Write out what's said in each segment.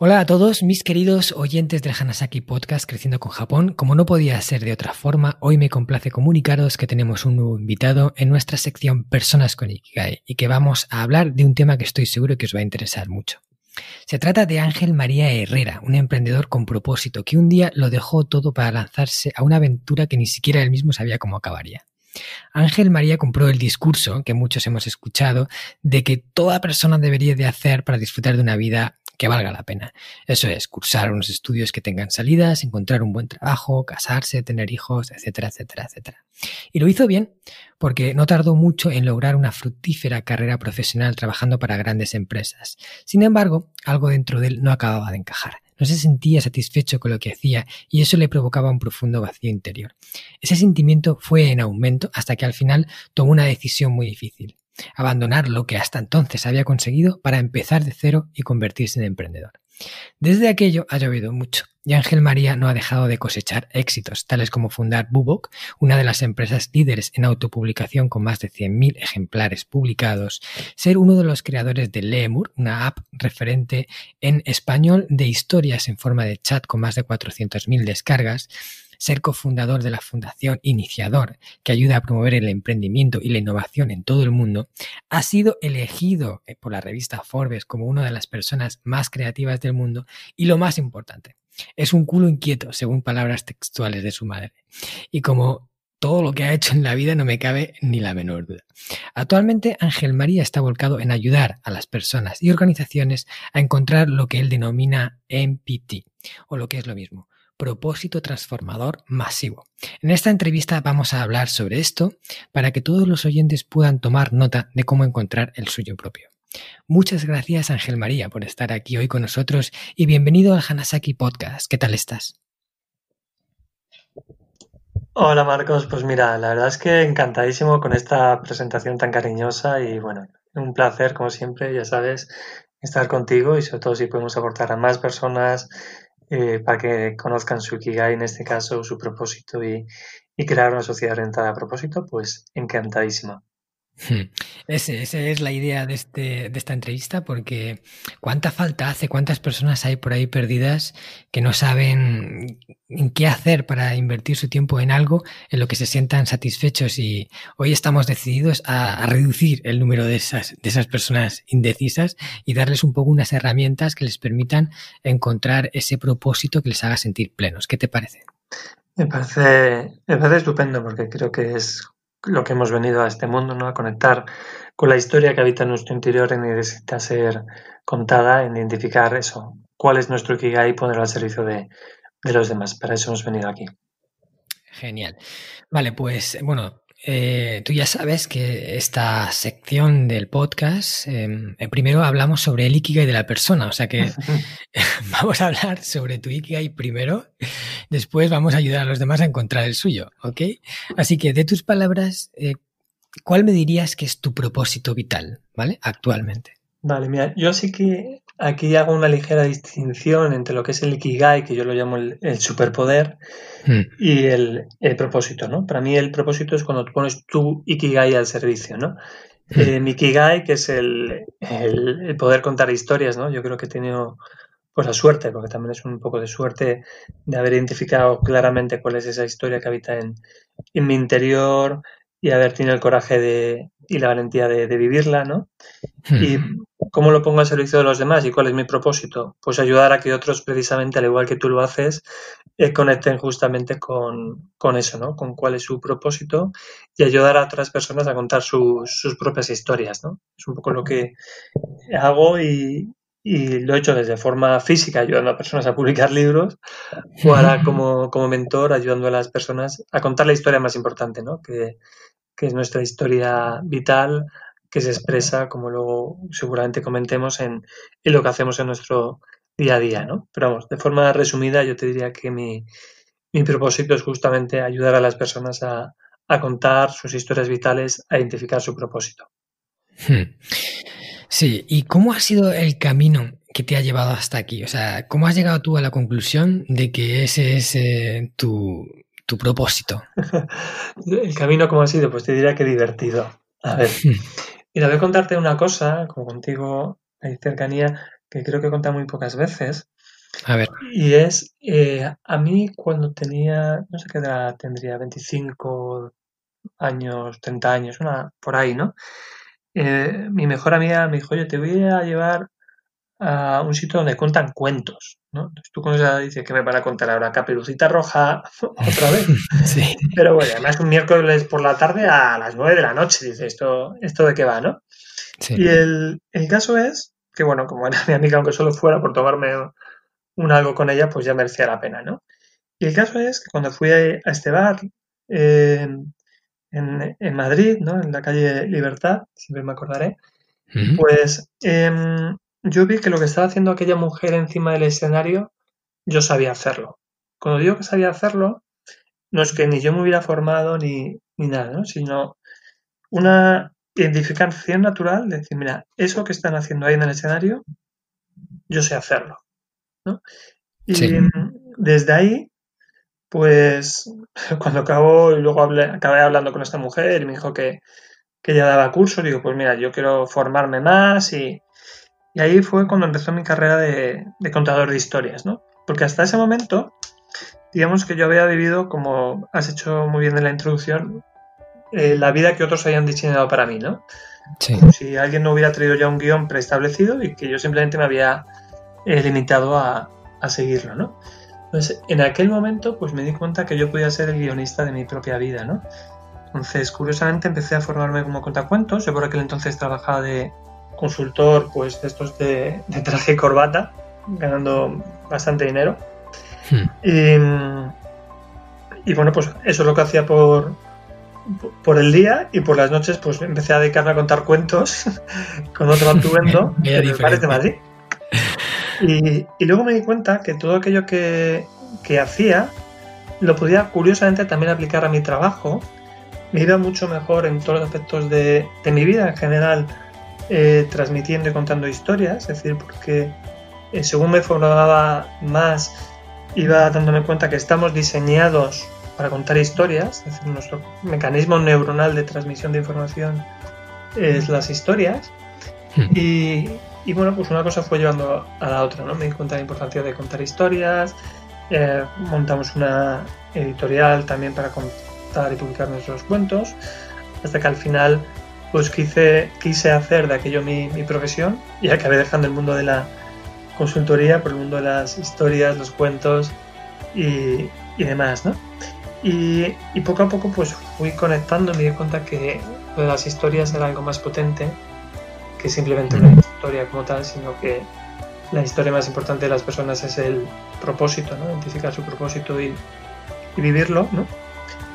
Hola a todos mis queridos oyentes del Hanasaki Podcast Creciendo con Japón. Como no podía ser de otra forma, hoy me complace comunicaros que tenemos un nuevo invitado en nuestra sección Personas con Ikigai y que vamos a hablar de un tema que estoy seguro que os va a interesar mucho. Se trata de Ángel María Herrera, un emprendedor con propósito que un día lo dejó todo para lanzarse a una aventura que ni siquiera él mismo sabía cómo acabaría. Ángel María compró el discurso que muchos hemos escuchado de que toda persona debería de hacer para disfrutar de una vida que valga la pena. Eso es, cursar unos estudios que tengan salidas, encontrar un buen trabajo, casarse, tener hijos, etcétera, etcétera, etcétera. Y lo hizo bien porque no tardó mucho en lograr una fructífera carrera profesional trabajando para grandes empresas. Sin embargo, algo dentro de él no acababa de encajar. No se sentía satisfecho con lo que hacía y eso le provocaba un profundo vacío interior. Ese sentimiento fue en aumento hasta que al final tomó una decisión muy difícil abandonar lo que hasta entonces había conseguido para empezar de cero y convertirse en emprendedor. Desde aquello ha llovido mucho y Ángel María no ha dejado de cosechar éxitos, tales como fundar Bubok, una de las empresas líderes en autopublicación con más de 100.000 ejemplares publicados, ser uno de los creadores de Lemur, una app referente en español de historias en forma de chat con más de 400.000 descargas, ser cofundador de la Fundación Iniciador, que ayuda a promover el emprendimiento y la innovación en todo el mundo, ha sido elegido eh, por la revista Forbes como una de las personas más creativas del mundo y lo más importante, es un culo inquieto, según palabras textuales de su madre. Y como todo lo que ha hecho en la vida no me cabe ni la menor duda. Actualmente Ángel María está volcado en ayudar a las personas y organizaciones a encontrar lo que él denomina MPT, o lo que es lo mismo, propósito transformador masivo. En esta entrevista vamos a hablar sobre esto para que todos los oyentes puedan tomar nota de cómo encontrar el suyo propio. Muchas gracias Ángel María por estar aquí hoy con nosotros y bienvenido al Hanasaki Podcast. ¿Qué tal estás? Hola Marcos, pues mira, la verdad es que encantadísimo con esta presentación tan cariñosa y bueno, un placer como siempre, ya sabes, estar contigo y sobre todo si podemos aportar a más personas eh, para que conozcan su Ikigai, en este caso, su propósito y, y crear una sociedad orientada a propósito, pues encantadísima. Hmm. esa es la idea de, este, de esta entrevista, porque cuánta falta hace, cuántas personas hay por ahí perdidas que no saben en qué hacer para invertir su tiempo en algo en lo que se sientan satisfechos y hoy estamos decididos a, reducir el número de esas, de esas personas indecisas y darles un poco unas herramientas que les permitan encontrar ese propósito que les haga sentir plenos. ¿Qué te parece? Me parece, me parece estupendo porque creo que es lo que hemos venido a este mundo, ¿no? A conectar con la historia que habita en nuestro interior y necesita ser contada, en identificar eso, cuál es nuestro Ikigai y ponerlo al servicio de, de los demás. Para eso hemos venido aquí. Genial. Vale, pues bueno, eh, tú ya sabes que esta sección del podcast, em, eh, primero hablamos sobre el Ikigai de la persona, o sea que vamos a hablar sobre tu Ikigai primero, después vamos a ayudar a los demás a encontrar el suyo, ¿ok? Así que de tus palabras, eh, ¿cuál me dirías que es tu propósito vital, ¿vale? Actualmente. Vale, mira, yo sí que aquí hago una ligera distinción entre lo que es el Ikigai, que yo lo llamo el, superpoder, hmm. y el, propósito, ¿no? Para mí el propósito es cuando tú pones tu Ikigai al servicio, ¿no? Hmm. Eh, mi Ikigai, que es el, poder contar historias, ¿no? Yo creo que he tenido pues la suerte, porque también es un poco de suerte de haber identificado claramente cuál es esa historia que habita en, en mi interior y haber tenido el coraje de, y la valentía de, vivirla, ¿no? Hmm. Y cómo lo pongo al servicio de los demás y cuál es mi propósito. Pues ayudar a que otros, precisamente, al igual que tú lo haces, eh, conecten justamente con, eso, ¿no? Con cuál es su propósito y ayudar a otras personas a contar sus propias historias, ¿no? Es un poco lo que hago y, y lo he hecho desde forma física, ayudando a personas a publicar libros, o ahora como, como mentor, ayudando a las personas a contar la historia más importante, ¿no? que, que es nuestra historia vital, que se expresa, como luego seguramente comentemos, en, en, lo que hacemos en nuestro día a día. ¿no? Pero vamos, de forma resumida, yo te diría que mi, mi propósito es justamente ayudar a las personas a, a contar sus historias vitales, a identificar su propósito. Hmm. Sí, ¿y cómo ha sido el camino que te ha llevado hasta aquí? O sea, ¿cómo has llegado tú a la conclusión de que ese es eh, tu, tu, propósito? el camino, ¿cómo ha sido? Pues te diría que divertido. A ver, mira, voy a contarte una cosa, como contigo hay cercanía, que creo que he contado muy pocas veces. A ver. Y es, eh, a mí cuando tenía, no sé qué edad tendría, 25 años, 30 años, una por ahí, ¿no? Eh, mi mejor amiga me dijo, oye, te voy a llevar a un sitio donde cuentan cuentos, ¿no? Entonces tú con esa dices, ¿qué me van a contar ahora? Caperucita Roja otra vez. sí. Pero bueno, además un miércoles por la tarde a las 9 de la noche, dice, ¿esto, esto de qué va, no? Sí. Y el, el caso es que, bueno, como era mi amiga, aunque solo fuera por tomarme un algo con ella, pues ya merecía la pena, ¿no? Y el caso es que cuando fui a este bar, eh, en, en, Madrid, ¿no? En la calle Libertad, siempre me acordaré, pues eh, yo vi que lo que estaba haciendo aquella mujer encima del escenario, yo sabía hacerlo. Cuando digo que sabía hacerlo, no es que ni yo me hubiera formado ni, ni nada, ¿no? Sino una identificación natural de decir, mira, eso que están haciendo ahí en el escenario, yo sé hacerlo. ¿no? Y desde ahí pues cuando acabó y luego hablé, acabé hablando con esta mujer y me dijo que, que ella daba curso, digo, pues mira, yo quiero formarme más y, y ahí fue cuando empezó mi carrera de, de, contador de historias, ¿no? Porque hasta ese momento, digamos que yo había vivido, como has hecho muy bien en la introducción, eh, la vida que otros habían diseñado para mí, ¿no? Sí. Como si alguien no hubiera traído ya un guion preestablecido y que yo simplemente me había eh, limitado a, a seguirlo, ¿no? Entonces, en aquel momento, pues me di cuenta que yo podía ser el guionista de mi propia vida, ¿no? Entonces, curiosamente, empecé a formarme como contacuentos. Yo por aquel entonces trabajaba de consultor, pues, de estos de, traje y corbata, ganando bastante dinero. Hmm. Y, bueno, pues eso es lo que hacía por, por el día y por las noches, pues empecé a dedicarme a contar cuentos con otro atuendo en los bares de Madrid. Y, luego me di cuenta que todo aquello que, hacía lo podía curiosamente también aplicar a mi trabajo. Me iba mucho mejor en todos los aspectos de, mi vida en general, eh, transmitiendo y contando historias, es decir, porque eh, según me formaba más, iba dándome cuenta que estamos diseñados para contar historias, es decir, nuestro mecanismo neuronal de transmisión de información es las historias. Hmm. Y, y bueno, pues una cosa fue llevando a la otra, ¿no? Me di cuenta de la importancia de contar historias, eh, montamos una editorial también para contar y publicar nuestros cuentos, hasta que al final pues quise, quise hacer de aquello mi, profesión y acabé dejando el mundo de la consultoría por el mundo de las historias, los cuentos y, y demás, ¿no? Y, y, poco a poco pues fui conectando, me di cuenta que las historias era algo más potente que simplemente una historia como tal, sino que la historia más importante de las personas es el propósito, ¿no? Identificar su propósito y, vivirlo, ¿no?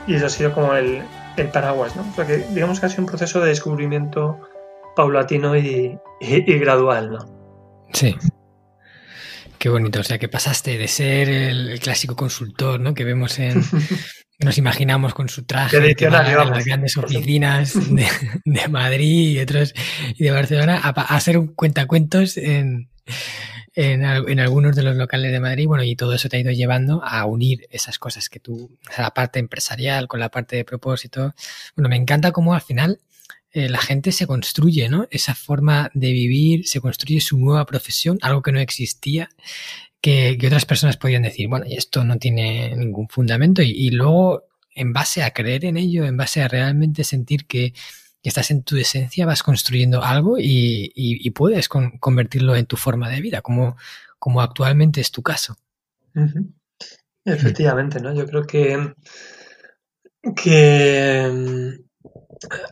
Y eso ha sido como el, el paraguas, ¿no? Porque digamos que ha sido un proceso de descubrimiento paulatino y, y, gradual, ¿no? Sí. Qué bonito, o sea que pasaste de ser el, clásico consultor, ¿no? Que vemos en, nos imaginamos con su traje que va las grandes oficinas de, de, Madrid y otros y de Barcelona a, a hacer un cuentacuentos en, en, en, algunos de los locales de Madrid. Bueno, y todo eso te ha ido llevando a unir esas cosas que tú, la parte empresarial con la parte de propósito. Bueno, me encanta cómo al final eh, la gente se construye, ¿no? Esa forma de vivir, se construye su nueva profesión, algo que no existía que, otras personas podían decir, bueno, y esto no tiene ningún fundamento, y, luego, en base a creer en ello, en base a realmente sentir que, estás en tu esencia, vas construyendo algo y, puedes convertirlo en tu forma de vida, como, como actualmente es tu caso. Efectivamente, ¿no? Yo creo que, que mm,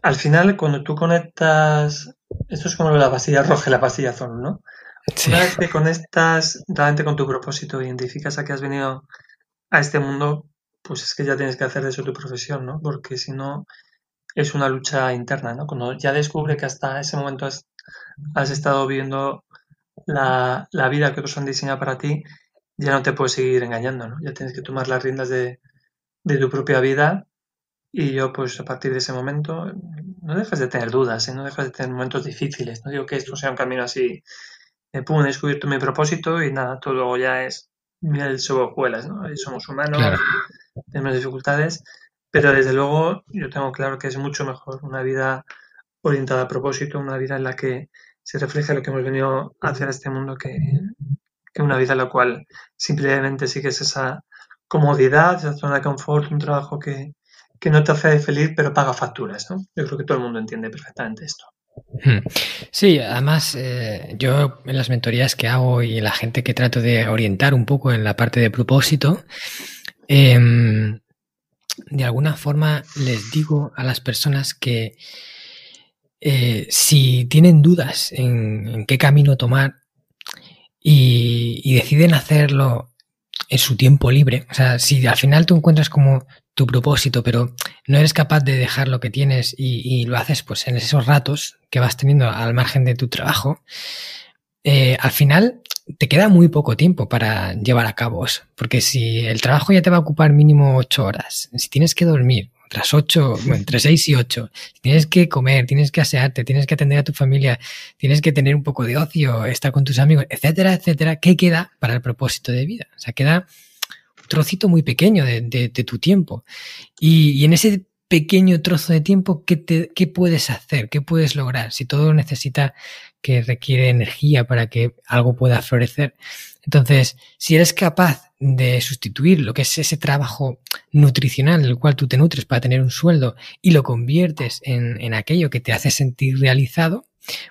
al final cuando tú conectas, esto es como la pastilla roja y la pastilla azul, ¿no? Una vez que conectas realmente con tu propósito, identificas a qué has venido a este mundo, pues es que ya tienes que hacer de eso tu profesión, ¿no? Porque si no, es una lucha interna, ¿no? Cuando ya descubre que hasta ese momento has, estado viviendo la, vida que otros han diseñado para ti, ya no te puedes seguir engañando, ¿no? Ya tienes que tomar las riendas de, tu propia vida y yo, pues a partir de ese momento, no dejas de tener dudas, ¿eh? no dejas de tener momentos difíciles. No digo que esto sea un camino así, de pum, he descubierto mi propósito y nada, todo ya es miel sobre hojuelas, ¿no? somos humanos, tenemos dificultades, pero desde luego yo tengo claro que es mucho mejor una vida orientada a propósito, una vida en la que se refleja lo que hemos venido a hacer a este mundo que, una vida en la cual simplemente sigues esa comodidad, esa zona de confort, un trabajo que, no te hace feliz pero paga facturas. ¿no? Yo creo que todo el mundo entiende perfectamente esto. Hmm. Sí, además eh, yo en las mentorías que hago y la gente que trato de orientar un poco en la parte de propósito, em, de alguna forma les digo a las personas que eh, si tienen dudas en, qué camino tomar y, deciden hacerlo en su tiempo libre, o sea, si al final tú encuentras como tu propósito, pero no eres capaz de dejar lo que tienes y, lo haces pues en esos ratos que vas teniendo al margen de tu trabajo, eh, al final te queda muy poco tiempo para llevar a cabo eso. Porque si el trabajo ya te va a ocupar mínimo ocho horas, si tienes que dormir otras ocho, entre seis y ocho, tienes que comer, tienes que asearte, tienes que atender a tu familia, tienes que tener un poco de ocio, estar con tus amigos, etcétera, etcétera, ¿qué queda para el propósito de vida? O sea, queda un trocito muy pequeño de, tu tiempo. Y, y en ese pequeño trozo de tiempo, ¿qué, te, ¿qué, puedes hacer? ¿Qué puedes lograr? Si todo necesita que requiere energía para que algo pueda florecer. Entonces, si eres capaz de sustituir lo que es ese trabajo nutricional del cual tú te nutres para tener un sueldo y lo conviertes en, en aquello que te hace sentir realizado,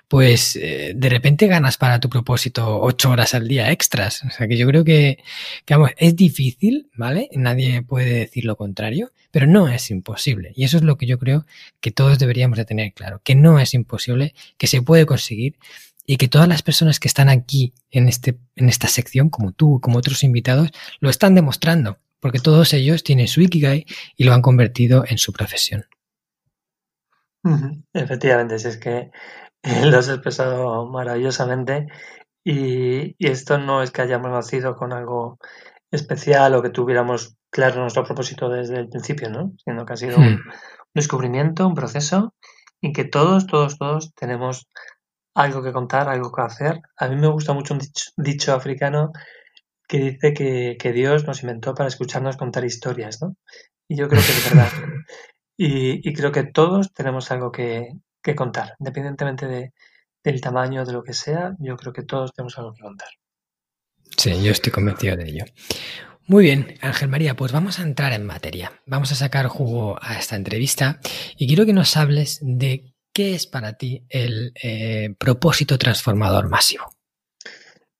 pues eh, de repente ganas para tu propósito ocho horas al día extras. O sea que yo creo que, que vamos, es difícil, ¿vale? Nadie puede decir lo contrario, pero no es imposible. Y eso es lo que yo creo que todos deberíamos de tener claro, que no es imposible, que se puede conseguir y que todas las personas que están aquí en, este, en esta sección, como tú, como otros invitados, lo están demostrando, porque todos ellos tienen su Ikigai y lo han convertido en su profesión. Efectivamente, si es que lo has expresado maravillosamente y, esto no es que hayamos nacido con algo especial o que tuviéramos claro nuestro propósito desde el principio, ¿no? Sino que ha sido un, hmm. descubrimiento, un proceso y que todos, todos, todos tenemos algo que contar, algo que hacer. A mí me gusta mucho un dicho, africano que dice que, Dios nos inventó para escucharnos contar historias, ¿no? Y yo creo que es verdad. y creo que todos tenemos algo que, que contar, independientemente de, del tamaño, de lo que sea, yo creo que todos tenemos algo que contar. Sí, yo estoy convencido de ello. Muy bien, Ángel María, pues vamos a entrar en materia. Vamos a sacar jugo a esta entrevista y quiero que nos hables de qué es para ti el eh, propósito transformador masivo.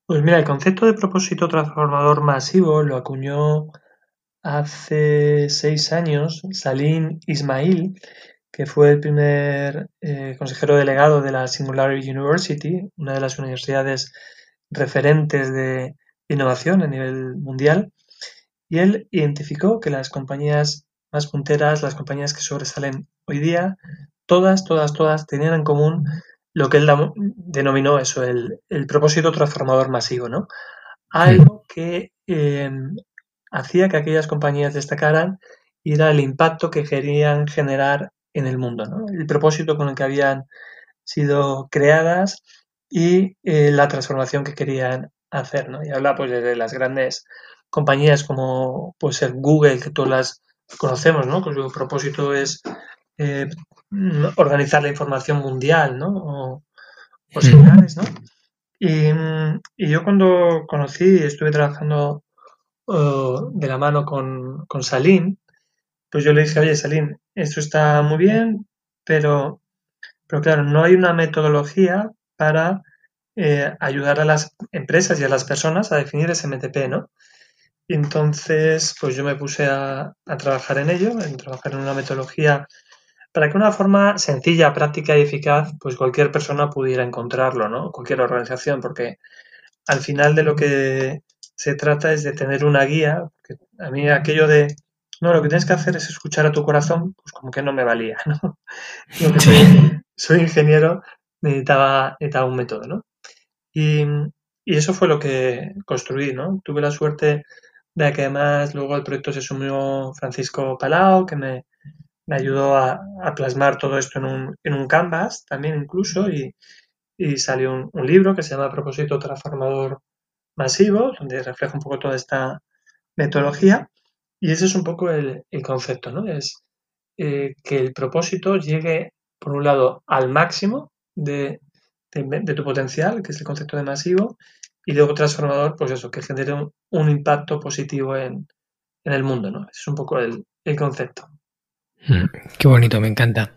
Pues mira, el concepto de propósito transformador masivo lo acuñó hace seis años Salim Ismail, que fue el primer eh, consejero delegado de la Singularity University, una de las universidades referentes de innovación a nivel mundial, y él identificó que las compañías más punteras, las compañías que sobresalen hoy día, todas, todas, todas tenían en común lo que él denominó eso, el, propósito transformador masivo, ¿no? Algo que em, hacía que aquellas compañías destacaran y era el impacto que querían generar en el mundo, ¿no? el propósito con el que habían sido creadas y eh, la transformación que querían hacer. ¿no? Y habla pues de las grandes compañías como puede ser Google, que todas las conocemos, ¿no? cuyo propósito es eh, organizar la información mundial ¿no? o, similares. ¿no? Y, yo cuando conocí, estuve trabajando uh, de la mano con, con Salim, pues yo le dije, oye, Salim, esto está muy bien, pero, pero claro, no hay una metodología para eh, ayudar a las empresas y a las personas a definir ese MTP, ¿no? Y entonces, pues yo me puse a, trabajar en ello, en trabajar en una metodología para que una forma sencilla, práctica y eficaz, pues cualquier persona pudiera encontrarlo, ¿no? Cualquier organización, porque al final de lo que se trata es de tener una guía. a mí aquello de, no, lo que tienes que hacer es escuchar a tu corazón, pues como que no me valía, ¿no? soy, ingeniero, necesitaba, necesitaba un método, ¿no? Y, y eso fue lo que construí, ¿no? Tuve la suerte de que además luego al proyecto se sumió Francisco Palau, que me, me ayudó a, plasmar todo esto en un, en un canvas también incluso y, salió un, libro que se llama Propósito Transformador Masivo, donde refleja un poco toda esta metodología y ese es un poco el, concepto, ¿no? Es eh, que el propósito llegue, por un lado, al máximo de, tu potencial, que es el concepto de masivo, y luego transformador, pues eso, que genere un, impacto positivo en, el mundo, ¿no? Es un poco el, concepto. Mm, qué bonito, me encanta.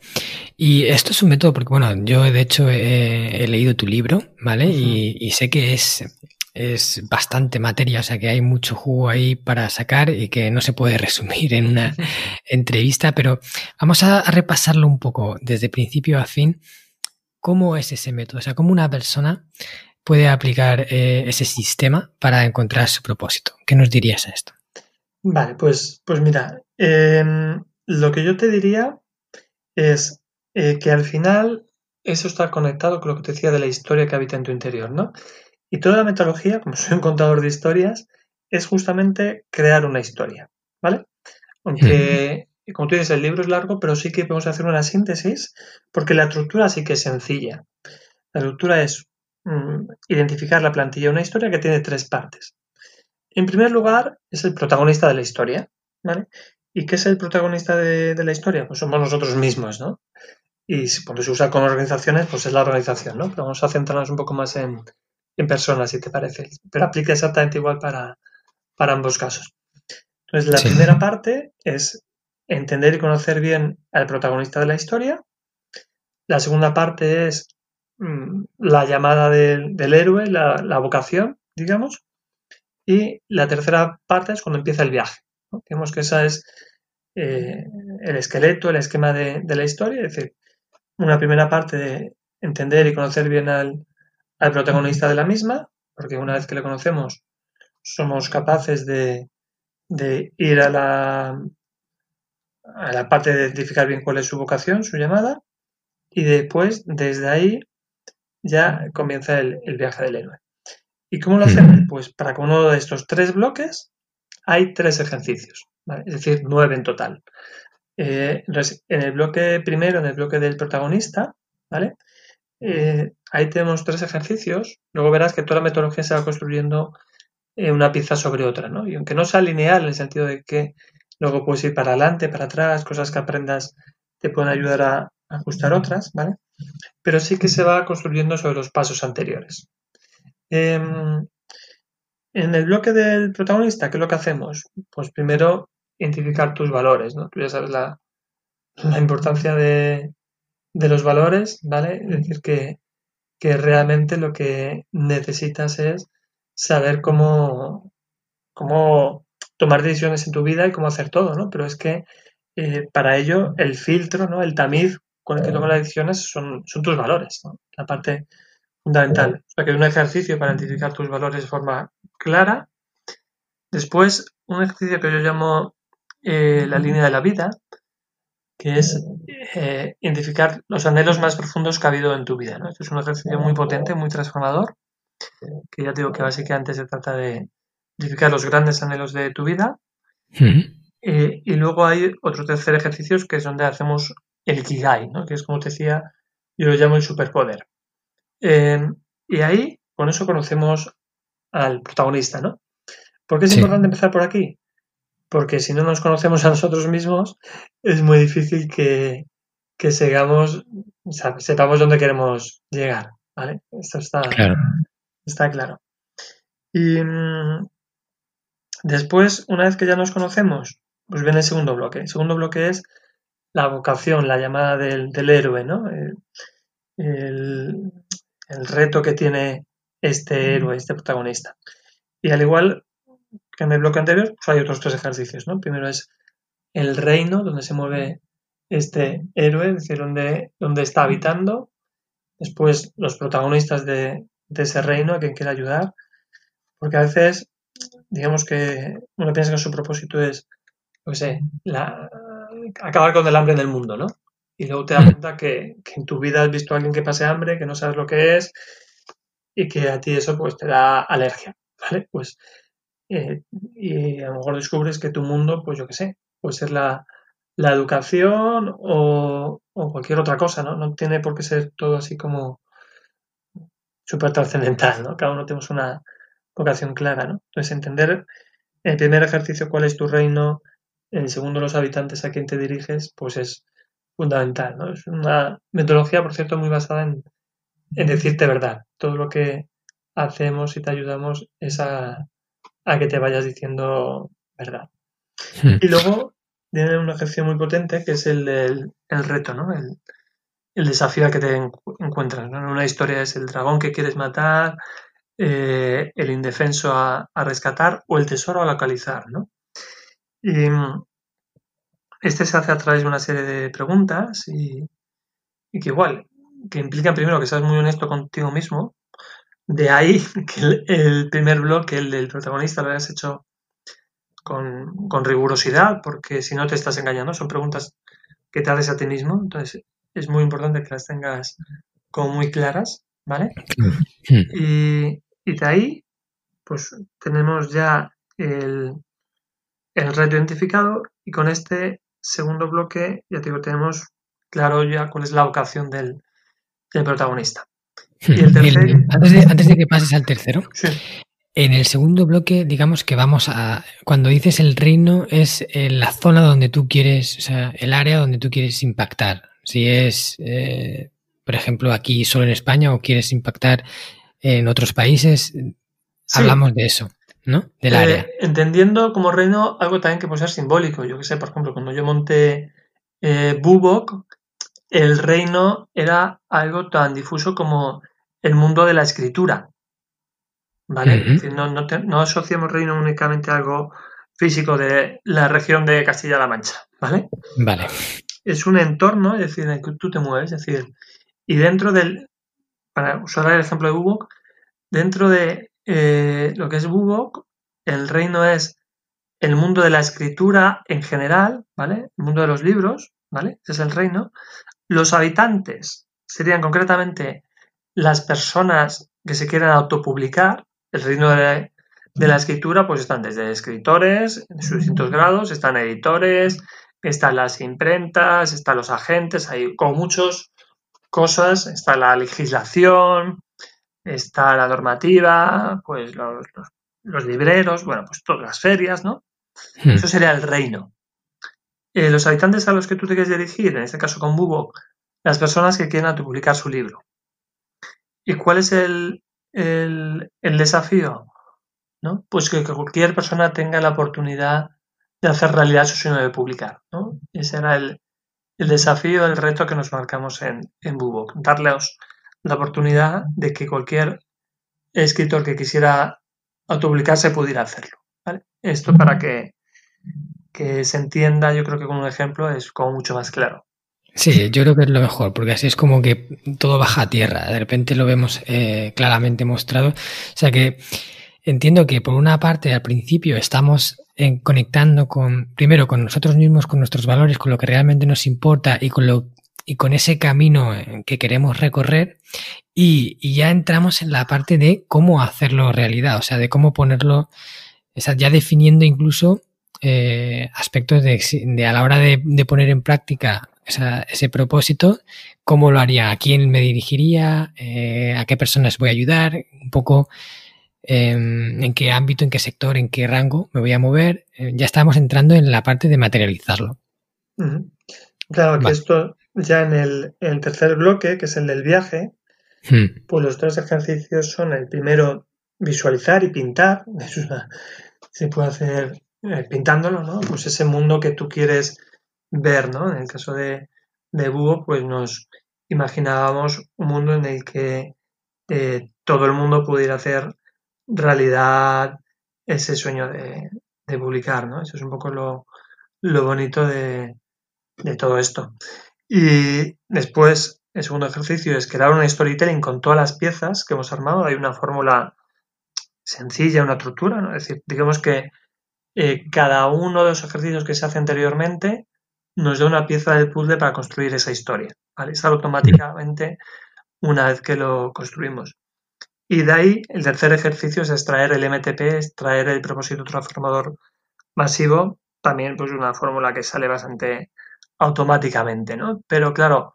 Y esto es un método, porque bueno, yo de hecho he, leído tu libro, ¿vale? y, sé que es, es bastante materia, o sea que hay mucho jugo ahí para sacar y que no se puede resumir en una entrevista, pero vamos a repasarlo un poco desde principio a fin ¿Cómo es ese método? O sea, ¿cómo una persona puede aplicar eh, ese sistema para encontrar su propósito? ¿Qué nos dirías a esto? Vale, pues, pues mira, em, lo que yo te diría es eh, que al final eso está conectado con lo que te decía de la historia que habita en tu interior, ¿no? Y toda la metodología, como soy un contador de historias, es justamente crear una historia, ¿vale? Aunque como tú dices, el libro es largo, pero sí que podemos hacer una síntesis, porque la estructura sí que es sencilla. La estructura es mm, identificar la plantilla de una historia que tiene tres partes. En primer lugar, es el protagonista de la historia, ¿vale? ¿Y qué es el protagonista de, la historia? Pues somos nosotros mismos, ¿no? Y cuando se usa con organizaciones, pues es la organización, ¿no? Pero vamos a centrarnos un poco más en, personas, si te parece. Pero aplica exactamente igual para, ambos casos. Entonces, la primera parte es entender y conocer bien al protagonista de la historia. La segunda parte es mm, la llamada del, héroe, la, vocación, digamos. Y la tercera parte es cuando empieza el viaje. Digamos que esa es eh, el esqueleto, el esquema de, la historia. Es decir, una primera parte de entender y conocer bien al, al protagonista de la misma, porque una vez que le conocemos somos capaces de, de ir a la, a la parte de identificar bien cuál es su vocación, su llamada, y después, desde ahí, ya comienza el, viaje del héroe. ¿Y cómo lo hacemos? Pues para cada uno de estos tres bloques hay tres ejercicios, es decir, nueve en total. Eh, en el bloque primero, en el bloque del protagonista, ¿vale? Eh, ahí tenemos tres ejercicios. Luego verás que toda la metodología se va construyendo una pieza sobre otra, ¿no? Y aunque no sea lineal en el sentido de que Luego puedes ir para adelante, para atrás, cosas que aprendas te pueden ayudar a ajustar otras, ¿vale? Pero sí que se va construyendo sobre los pasos anteriores. Em, en el bloque del protagonista, ¿qué es lo que hacemos? Pues primero identificar tus valores, ¿no? Tú ya sabes la, importancia de, los valores, ¿vale? Es decir, que, que realmente lo que necesitas es saber cómo, cómo tomar decisiones en tu vida y cómo hacer todo, ¿no? Pero es que eh, para ello el filtro, ¿no? El tamiz con el que tomas las decisiones son, son tus valores, ¿no? La parte fundamental. O sea, que es un ejercicio para identificar tus valores de forma clara. Después, un ejercicio que yo llamo eh, la línea de la vida, que es eh, identificar los anhelos más profundos que ha habido en tu vida. ¿no? Esto es un ejercicio muy potente, muy transformador, que ya digo que básicamente se trata de, identificar los grandes anhelos de tu vida. Eh, y luego hay otro tercer ejercicio que es donde hacemos el Kigai, ¿no? que es como te decía, yo lo llamo el superpoder. Eh, y ahí, con eso conocemos al protagonista, ¿no? ¿Por qué es importante empezar por aquí? Porque si no nos conocemos a nosotros mismos, es muy difícil que, que sigamos, sepamos dónde queremos llegar, ¿vale? Esto está claro. Está claro. Y, mm, Después, una vez que ya nos conocemos, pues viene el segundo bloque. El segundo bloque es la vocación, la llamada del, héroe, ¿no? El, reto que tiene este héroe, este protagonista. Y al igual que en el bloque anterior, pues hay otros tres ejercicios, ¿no? Primero es el reino, donde se mueve este héroe, es decir, dónde está habitando, después los protagonistas de, ese reino a quien quiere ayudar, porque a veces, digamos que uno piensa que su propósito es, no sé, acabar con el hambre en el mundo, ¿no? Y luego te das cuenta que, que, en tu vida has visto a alguien que pase hambre, que no sabes lo que es y que a ti eso pues te da alergia, ¿vale? Pues eh, y a lo mejor descubres que tu mundo, pues yo qué sé, puede ser la, educación o, cualquier otra cosa, ¿no? No tiene por qué ser todo así como súper trascendental, ¿no? Cada uno tenemos una vocación clara, ¿no? Entonces, entender el primer ejercicio cuál es tu reino, el segundo los habitantes a quien te diriges, pues es fundamental, ¿no? Es una metodología, por cierto, muy basada en, en decirte verdad. Todo lo que hacemos y te ayudamos es a, a que te vayas diciendo verdad. Hmm. Y luego tiene un ejercicio muy potente que es el del el reto, ¿no? El, desafío a que te encuentras. En una historia es el dragón que quieres matar, eh, el indefenso a, rescatar o el tesoro a localizar, ¿no? Y este se hace a través de una serie de preguntas y, y que igual, que implican primero que seas muy honesto contigo mismo, de ahí que el, primer bloque, el del protagonista, lo hayas hecho con, rigurosidad, porque si no te estás engañando, son preguntas que te haces a ti mismo, entonces es muy importante que las tengas como muy claras, ¿vale? Y, de ahí, pues tenemos ya el, el reto identificado y con este segundo bloque, ya te digo, tenemos claro ya cuál es la vocación del, del protagonista. Antes, de, que pases al tercero, en el segundo bloque, digamos que vamos a. Cuando dices el reino, es eh, la zona donde tú quieres, o sea, el área donde tú quieres impactar. Si es, eh, por ejemplo, aquí solo en España o quieres impactar en otros países, hablamos de eso, ¿no? Del eh, área. Entendiendo como reino algo también que puede ser simbólico. Yo que sé, por ejemplo, cuando yo monté Bubok, el reino era algo tan difuso como el mundo de la escritura. ¿Vale? no, asociamos reino únicamente a algo físico de la región de Castilla-La Mancha, ¿vale? Vale. Es un entorno, es decir, en el que tú te mueves, es decir, y dentro del, para usar el ejemplo de Bubok, dentro de eh, lo que es Bubok, el reino es el mundo de la escritura en general, ¿vale? El mundo de los libros, ¿vale? Ese es el reino. Los habitantes serían concretamente las personas que se quieran autopublicar, el reino de, la escritura, pues están desde escritores en sus distintos grados, están editores, están las imprentas, están los agentes, hay como muchas cosas, está la legislación, está la normativa, pues los, libreros, bueno, pues todas las ferias, ¿no? Hmm. Eso sería el reino. Eh, los habitantes a los que tú te quieres dirigir, en este caso con Bubo, las personas que quieren autopublicar su libro. ¿Y cuál es el, desafío? ¿no? Pues que, cualquier persona tenga la oportunidad de hacer realidad su sueño de publicar. ¿no? Ese era el, desafío, el reto que nos marcamos en, en. Darles la oportunidad de que cualquier escritor que quisiera autopublicarse pudiera hacerlo. Esto para que, que se entienda, yo creo que con un ejemplo es como mucho más claro. Sí, yo creo que es lo mejor, porque así es como que todo baja a tierra. De repente lo vemos eh, claramente mostrado. O sea que entiendo que por una parte al principio estamos en, conectando con, primero con nosotros mismos, con nuestros valores, con lo que realmente nos importa y con lo y con ese camino que queremos recorrer y, y ya entramos en la parte de cómo hacerlo realidad, o sea, de cómo ponerlo, ya definiendo incluso eh, aspectos de, de, a la hora de, de poner en práctica ese propósito, cómo lo haría, a quién me dirigiría, eh, a qué personas voy a ayudar, un poco em, en qué ámbito, en qué sector, en qué rango me voy a mover. Eh, ya estamos entrando en la parte de materializarlo. Claro, que esto ya en el, tercer bloque, que es el del viaje, hmm. pues los tres ejercicios son el primero, visualizar y pintar. se puede hacer eh, pintándolo, ¿no? Pues ese mundo que tú quieres ver, ¿no? En el caso de, de Búho, pues nos imaginábamos un mundo en el que eh, todo el mundo pudiera hacer realidad ese sueño de, publicar, ¿no? Eso es un poco lo, bonito de, de todo esto. Y después, el segundo ejercicio es crear un storytelling con todas las piezas que hemos armado. Hay una fórmula sencilla, una estructura, ¿no? Es decir, digamos que eh, cada uno de los ejercicios que se hace anteriormente nos da una pieza del puzzle para construir esa historia. ¿vale? Sale automáticamente una vez que lo construimos. Y de ahí, el tercer ejercicio es extraer el MTP, extraer el propósito transformador masivo, también pues una fórmula que sale bastante automáticamente, ¿no? Pero claro,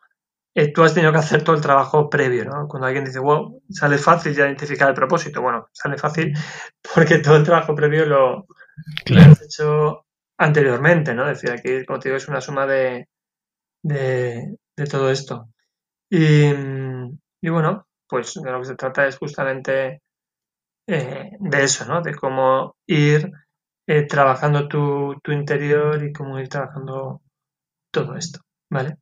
eh, tú has tenido que hacer todo el trabajo previo, ¿no? Cuando alguien dice, wow, sale fácil ya identificar el propósito. Bueno, sale fácil porque todo el trabajo previo lo, has hecho anteriormente, ¿no? Es decir, aquí, como te digo, es una suma de, de, todo esto. Y, bueno, pues de lo que se trata es justamente eh, de eso, ¿no? De cómo ir eh, trabajando tu, tu interior y cómo ir trabajando todo esto, ¿vale?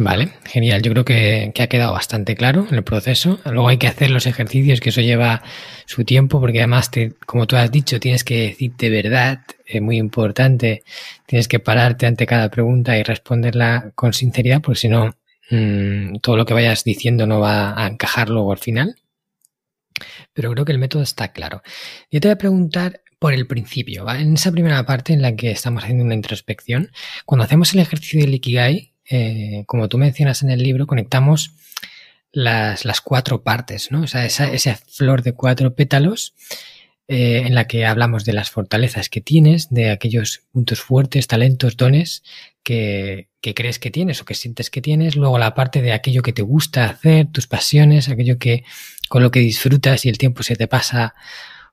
Vale, genial. Yo creo que, ha quedado bastante claro en el proceso. Luego hay que hacer los ejercicios, que eso lleva su tiempo, porque además, te, como tú has dicho, tienes que decirte verdad, es muy importante. Tienes que pararte ante cada pregunta y responderla con sinceridad, porque si no, mm, todo lo que vayas diciendo no va a encajar luego al final. Pero creo que el método está claro. Yo te voy a preguntar por el principio, en esa primera parte en la que estamos haciendo una introspección. Cuando hacemos el ejercicio del Ikigai, eh, como tú mencionas en el libro, conectamos las, cuatro partes, ¿no? O sea, esa, esa flor de cuatro pétalos eh, en la que hablamos de las fortalezas que tienes, de aquellos puntos fuertes, talentos, dones que, que, crees que tienes o que sientes que tienes. Luego la parte de aquello que te gusta hacer, tus pasiones, aquello que con lo que disfrutas y el tiempo se te pasa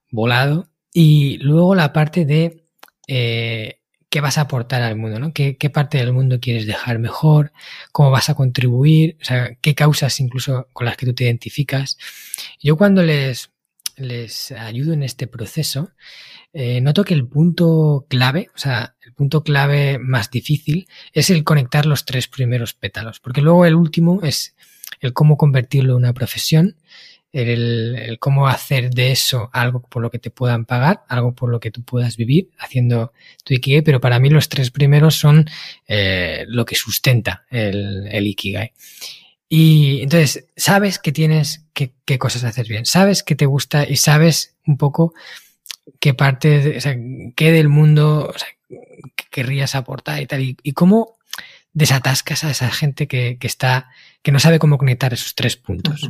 volado. Y luego la parte de eh, qué vas a aportar al mundo, ¿no? ¿Qué, parte del mundo quieres dejar mejor, cómo vas a contribuir, o sea, qué causas incluso con las que tú te identificas. Yo cuando les, les ayudo en este proceso, eh, noto que el punto clave, o sea, el punto clave más difícil es el conectar los tres primeros pétalos, porque luego el último es el cómo convertirlo en una profesión el, cómo hacer de eso algo por lo que te puedan pagar, algo por lo que tú puedas vivir haciendo tu Ikigai, pero para mí los tres primeros son eh, lo que sustenta el, Ikigai. Y entonces, sabes que tienes, qué, cosas hacer bien, sabes que te gusta y sabes un poco qué parte, o sea, qué del mundo querrías aportar y tal, y, cómo desatascas a esa gente que, que, está, que no sabe cómo conectar esos tres puntos.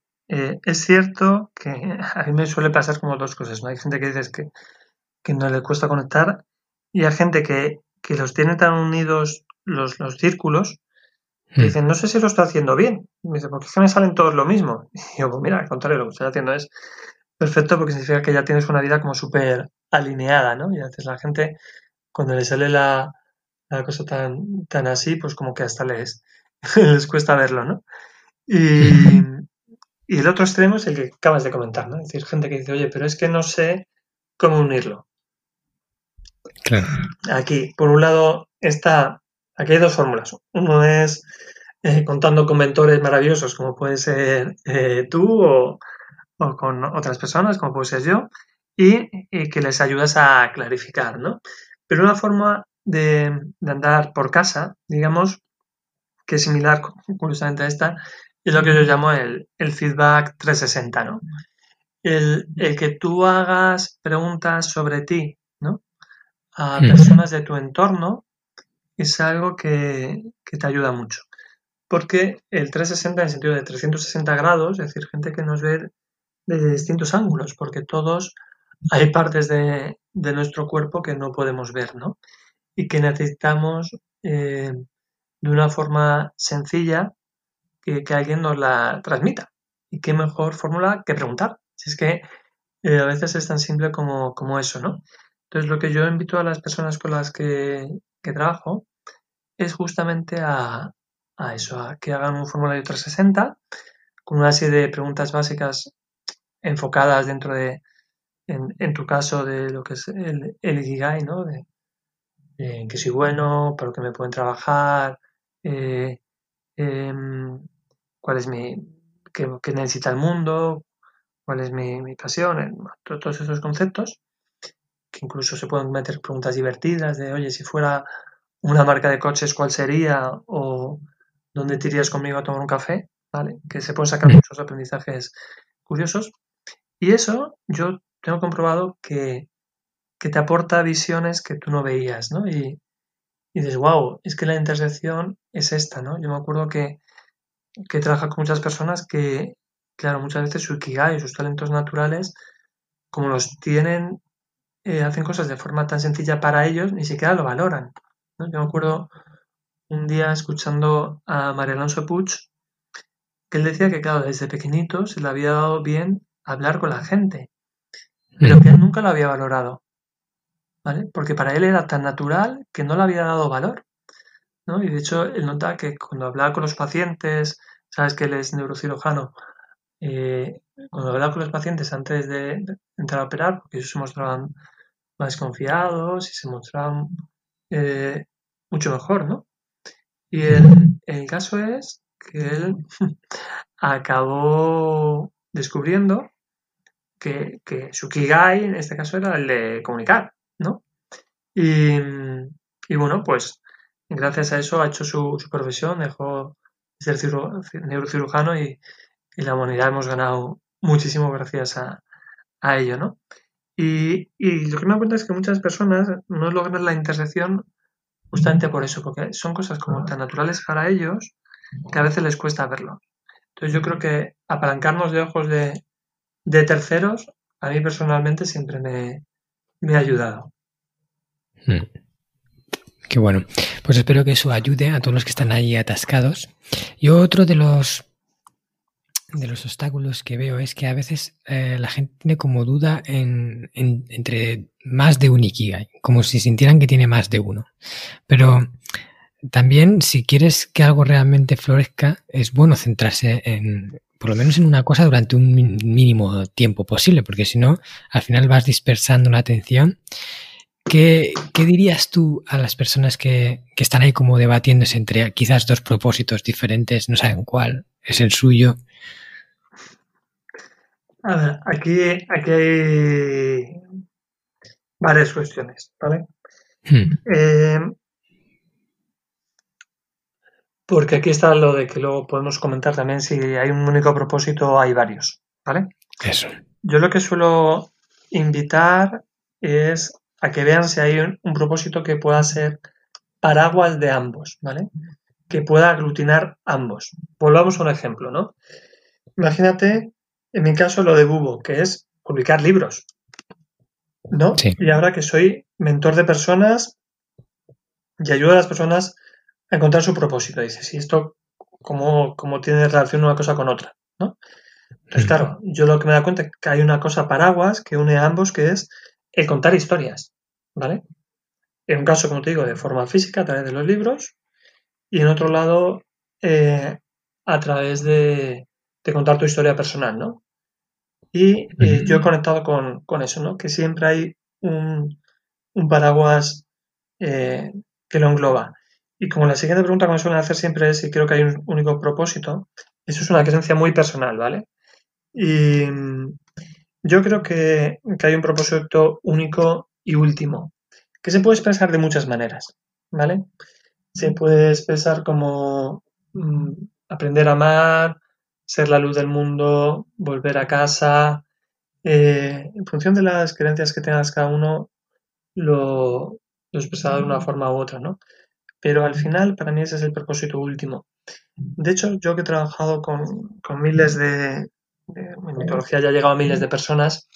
eh, es cierto que a mí me suele pasar como dos cosas, ¿no? Hay gente que dice que, no le cuesta conectar y hay gente que, los tiene tan unidos los, los círculos que hmm. dicen, no sé si lo estoy haciendo bien. Y me dice, porque es que me salen todos lo mismo. Y yo, pues mira, al contrario, lo que estoy haciendo es perfecto porque significa que ya tienes una vida como súper alineada, ¿no? Y a veces la gente, cuando le sale la, cosa tan, tan así, pues como que hasta les, les cuesta verlo, ¿no? Y, hmm. Y el otro extremo es el que acabas de comentar, ¿no? Es decir, gente que dice, oye, pero es que no sé cómo unirlo. Claro. Aquí, por un lado, está, aquí hay dos fórmulas. Uno es eh, contando con mentores maravillosos, como puede ser eh, tú o, con otras personas, como puede ser yo, y, que les ayudas a clarificar, ¿no? Pero una forma de, de andar por casa, digamos, que es similar, curiosamente a esta, es lo que yo llamo el, feedback 360, ¿no? El, que tú hagas preguntas sobre ti, ¿no? A personas de tu entorno es algo que, te ayuda mucho. Porque el 360 en el sentido de 360 grados, es decir, gente que nos ve de distintos ángulos, porque todos hay partes de, de nuestro cuerpo que no podemos ver, ¿no? Y que necesitamos eh, de una forma sencilla que, alguien nos la transmita. Y qué mejor fórmula que preguntar. Si es que eh, a veces es tan simple como, como, eso, ¿no? Entonces lo que yo invito a las personas con las que, que trabajo es justamente a, a, eso, a que hagan un formulario 360 con una serie de preguntas básicas enfocadas dentro de, en, tu caso, de lo que es el, el ¿no? De, en qué soy bueno, para lo que me pueden trabajar, eh, em, cuál es mi, qué, necesita el mundo, cuál es mi, pasión, todos esos conceptos, que incluso se pueden meter preguntas divertidas de, oye, si fuera una marca de coches, ¿cuál sería? O ¿dónde te irías conmigo a tomar un café? ¿Vale? Que se pueden sacar mm. muchos aprendizajes curiosos. Y eso yo tengo comprobado que, te aporta visiones que tú no veías, ¿no? Y, dices, wow, es que la intersección es esta, ¿no? Yo me acuerdo que, que trabaja con muchas personas que, claro, muchas veces su ikigai, sus talentos naturales, como los tienen, eh, hacen cosas de forma tan sencilla para ellos, ni siquiera lo valoran. Yo me acuerdo un día escuchando a María Alonso Puig, que él decía que, claro, desde pequeñito se le había dado bien hablar con la gente, pero que él nunca lo había valorado, ¿vale? Porque para él era tan natural que no le había dado valor, ¿no? Y de hecho, él nota que cuando hablaba con los pacientes, sabes que él es neurocirujano, eh, cuando hablaba con los pacientes antes de, entrar a operar, porque ellos se mostraban más confiados y se mostraban eh, mucho mejor, ¿no? Y el, el caso es que él acabó descubriendo que, su Kigai en este caso era el de comunicar, Y, bueno, pues gracias a eso ha hecho su, profesión, dejó de ser neurocirujano y, la humanidad hemos ganado muchísimo gracias a, ello, ¿no? Y, lo que me cuenta es que muchas personas no logran la intersección justamente por eso, porque son cosas como tan naturales para ellos que a veces les cuesta verlo. Entonces yo creo que apalancarnos de ojos de, de terceros, a mí personalmente siempre me, ha ayudado. Hmm. Qué bueno. Pues espero que eso ayude a todos los que están ahí atascados. Y otro de los de los obstáculos que veo es que a veces eh, la gente tiene como duda en, entre más de un Ikigai, como si sintieran que tiene más de uno. Pero también si quieres que algo realmente florezca, es bueno centrarse en, por lo menos en una cosa durante un mínimo tiempo posible, porque si no, al final vas dispersando la atención. ¿Qué, dirías tú a las personas que, están ahí como debatiéndose entre quizás dos propósitos diferentes, no saben cuál es el suyo? A ver, aquí, aquí hay varias cuestiones, ¿vale? Hmm. Eh, porque aquí está lo de que luego podemos comentar también si hay un único propósito o hay varios, ¿vale? Eso. Yo lo que suelo invitar es a que vean si hay un, propósito que pueda ser paraguas de ambos, ¿vale? Que pueda aglutinar ambos. Volvamos a un ejemplo, ¿no? Imagínate, en mi caso, lo de Bubo, que es publicar libros, ¿no? Y ahora que soy mentor de personas y ayudo a las personas encontrar su propósito. Dices, si esto, ¿cómo, tiene relación una cosa con otra? ¿no? Entonces, claro, yo lo que me da cuenta es que hay una cosa paraguas que une a ambos, que es el contar historias, ¿vale? En un caso, como te digo, de forma física, a través de los libros, y en otro lado, eh, a través de, contar tu historia personal, ¿no? Y eh, yo he conectado con, eso, ¿no? Que siempre hay un, paraguas eh, que lo engloba. Y como la siguiente pregunta que me suelen hacer siempre es si creo que hay un único propósito, eso es una creencia muy personal, ¿vale? Y yo creo que, hay un propósito único y último, que se puede expresar de muchas maneras, ¿vale? Se puede expresar como mm, aprender a amar, ser la luz del mundo, volver a casa. Eh, en función de las creencias que tengas cada uno, lo, lo expresado de una forma u otra, ¿no? Pero al final, para mí ese es el propósito último. De hecho, yo que he trabajado con, miles de, en mitología ya he llegado a miles de personas,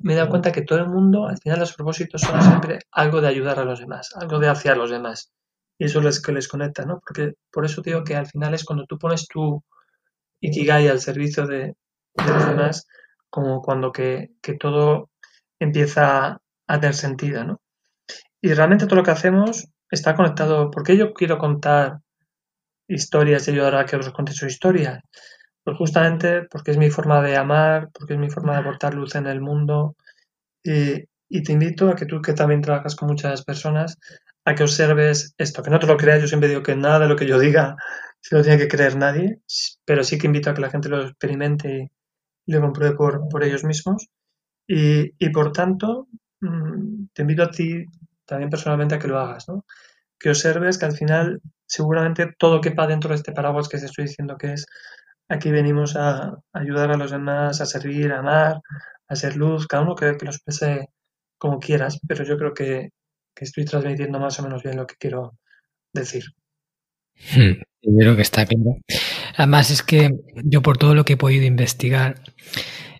me he dado cuenta que todo el mundo, al final los propósitos son siempre algo de ayudar a los demás, algo de hacia los demás. Y eso es lo que les conecta, ¿no? Porque por eso digo que al final es cuando tú pones tu Ikigai al servicio de, los demás, como cuando que, que, todo empieza a tener sentido, ¿no? Y realmente todo lo que hacemos está conectado. ¿Por qué yo quiero contar historias y ayudar a que otros conten sus historias? Pues justamente porque es mi forma de amar, porque es mi forma de aportar luz en el mundo. Y, te invito a que tú, que también trabajas con muchas personas, a que observes esto, que no te lo creas. Yo siempre digo que nada de lo que yo diga se lo tiene que creer nadie, pero sí que invito a que la gente lo experimente y lo compruebe por, por ellos mismos. Y, y, por tanto, mm, te invito a ti también personalmente a que lo hagas, ¿no? Que observes que al final seguramente todo quepa dentro de este paraguas que te estoy diciendo que es Aquí venimos a ayudar a los demás, a servir, a amar, a ser luz, cada uno que, que lo exprese como quieras, pero yo creo que, estoy transmitiendo más o menos bien lo que quiero decir. Hmm, yo creo que está claro. Además es que yo por todo lo que he podido investigar,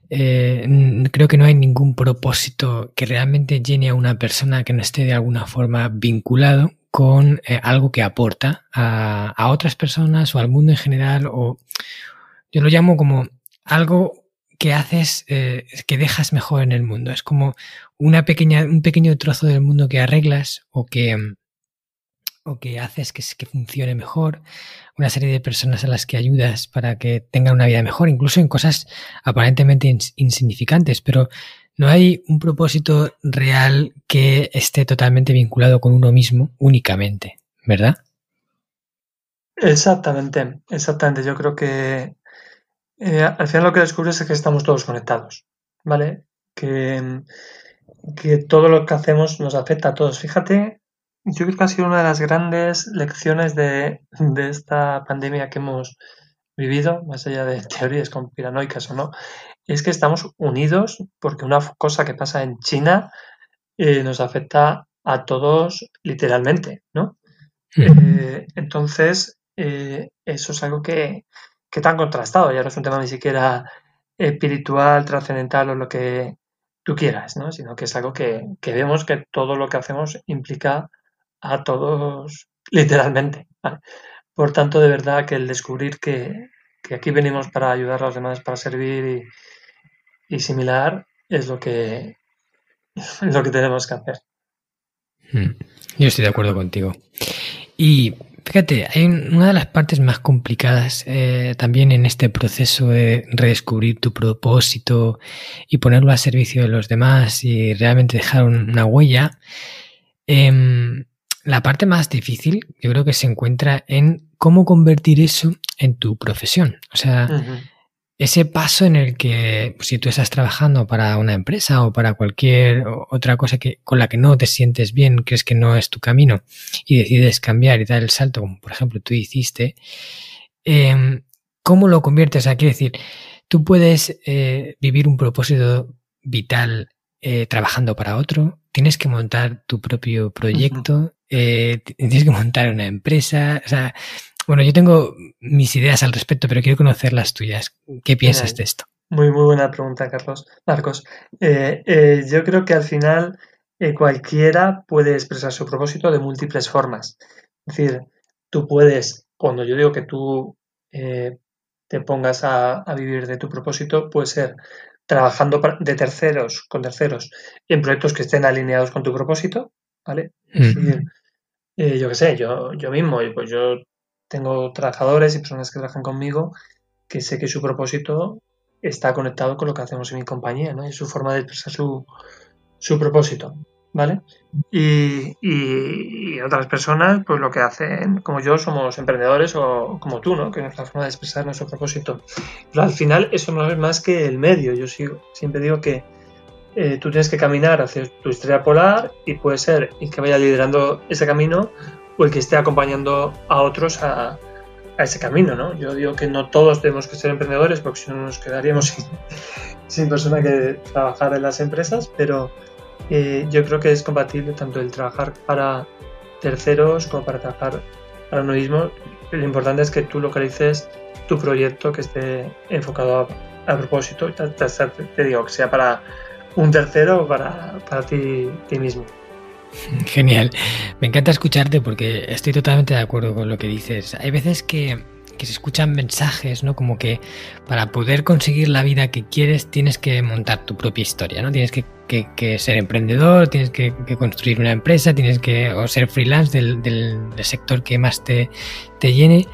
eh, creo que no hay ningún propósito que realmente llene a una persona que no esté de alguna forma vinculado con eh, algo que aporta a, a, otras personas o al mundo en general o, yo lo llamo como algo que haces, eh, que dejas mejor en el mundo. Es como una pequeña, un pequeño trozo del mundo que arreglas o que, o que haces que, que funcione mejor. Una serie de personas a las que ayudas para que tengan una vida mejor, incluso en cosas aparentemente insignificantes, pero no hay un propósito real que esté totalmente vinculado con uno mismo únicamente, ¿verdad? Exactamente, exactamente. Yo creo que eh, al final lo que descubres es que estamos todos conectados, ¿vale? Que, que todo lo que hacemos nos afecta a todos. Fíjate, yo creo que ha sido una de las grandes lecciones de, esta pandemia que hemos vivido, más allá de teorías conspiranoicas o no, es que estamos unidos porque una cosa que pasa en China eh, nos afecta a todos literalmente, ¿no? Eh, entonces, eso es algo que, que tan contrastado, ya no es un tema ni siquiera espiritual, trascendental o lo que tú quieras, ¿no? sino que es algo que, vemos que todo lo que hacemos implica a todos literalmente. Por tanto, de verdad que el descubrir que, aquí venimos para ayudar a los demás, para servir y, similar, es lo que, lo que tenemos que hacer. Hmm. Yo estoy de acuerdo contigo. Y Fíjate, hay una de las partes más complicadas eh, también en este proceso de redescubrir tu propósito y ponerlo a servicio de los demás y realmente dejar una huella. Em, la parte más difícil yo creo que se encuentra en cómo convertir eso en tu profesión. O sea, ese paso en el que pues, si tú estás trabajando para una empresa o para cualquier otra cosa que, con la que no te sientes bien, crees que no es tu camino y decides cambiar y dar el salto, como por ejemplo tú hiciste, em, ¿cómo lo conviertes? O quiere decir, tú puedes eh, vivir un propósito vital eh, trabajando para otro, tienes que montar tu propio proyecto, eh, tienes que montar una empresa, o sea, bueno, yo tengo mis ideas al respecto, pero quiero conocer las tuyas. ¿Qué piensas de esto? Muy, muy buena pregunta, Carlos. Marcos, eh, eh, yo creo que al final eh, cualquiera puede expresar su propósito de múltiples formas. Es decir, tú puedes, cuando yo digo que tú te pongas a, vivir de tu propósito, puede ser trabajando de terceros, con terceros, en proyectos que estén alineados con tu propósito, ¿vale? Es decir, yo qué sé, yo, yo mismo, pues yo tengo trabajadores y personas que trabajan conmigo que sé que su propósito está conectado con lo que hacemos en mi compañía, ¿no? Y su forma de expresar su, su propósito, ¿vale? Y, y, otras personas, pues lo que hacen, como yo, somos emprendedores o como tú, ¿no? Que es la forma de expresar nuestro propósito. Pero al final eso no es más que el medio. Yo siempre digo que eh, tú tienes que caminar hacia tu estrella polar y puede ser el que vaya liderando ese camino o el que esté acompañando a otros a, ese camino, ¿no? Yo digo que no todos tenemos que ser emprendedores porque si no nos quedaríamos sin, sin persona que trabajar en las empresas, pero eh, yo creo que es compatible tanto el trabajar para terceros como para trabajar para uno mismo. Lo importante es que tú localices tu proyecto que esté enfocado a, propósito, te, digo, que sea para un tercero para, para ti, ti mismo. Genial. Me encanta escucharte porque estoy totalmente de acuerdo con lo que dices. Hay veces que, que, se escuchan mensajes, ¿no? Como que para poder conseguir la vida que quieres tienes que montar tu propia historia, ¿no? Tienes que, que ser emprendedor, tienes que, construir una empresa, tienes que o ser freelance del, del, del sector que más te, te llene.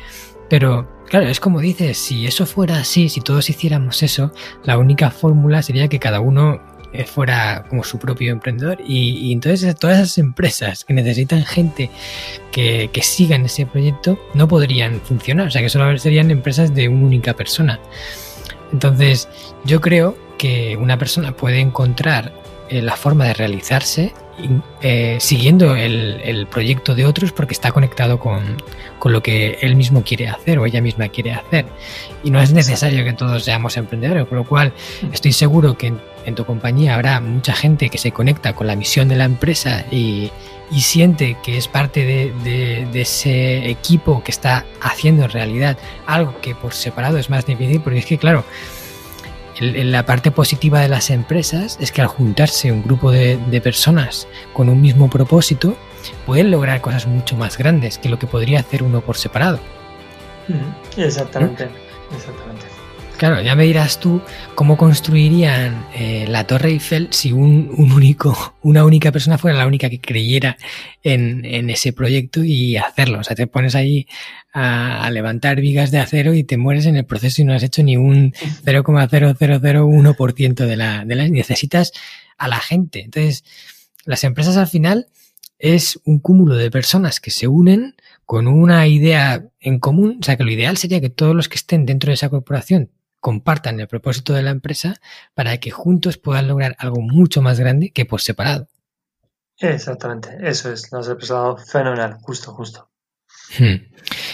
Pero claro, es como dices, si eso fuera así, si todos hiciéramos eso, la única fórmula sería que cada uno fuera como su propio emprendedor y, entonces todas esas empresas que necesitan gente que, que sigan ese proyecto no podrían funcionar, o sea que solo serían empresas de una única persona. Entonces yo creo que una persona puede encontrar eh, la forma de realizarse eh, siguiendo el, proyecto de otros porque está conectado con, con, lo que él mismo quiere hacer o ella misma quiere hacer. Y no es necesario que todos seamos emprendedores, por lo cual estoy seguro que en, tu compañía habrá mucha gente que se conecta con la misión de la empresa y, y siente que es parte de, de, de, ese equipo que está haciendo en realidad algo que por separado es más difícil, porque es que, claro, la parte positiva de las empresas es que al juntarse un grupo de, personas con un mismo propósito, pueden lograr cosas mucho más grandes que lo que podría hacer uno por separado. Exactamente, exactamente. Claro, ya me dirás tú cómo construirían eh, la Torre Eiffel si un, único, una única persona fuera la única que creyera en, ese proyecto y hacerlo. O sea, te pones ahí a, levantar vigas de acero y te mueres en el proceso y no has hecho ni un 0,0001% de la, de las. Necesitas a la gente. Entonces, las empresas al final es un cúmulo de personas que se unen con una idea en común. O sea, que lo ideal sería que todos los que estén dentro de esa corporación compartan el propósito de la empresa para que juntos puedan lograr algo mucho más grande que por separado. Exactamente, eso es, nos ha expresado fenomenal, justo, justo. Hmm.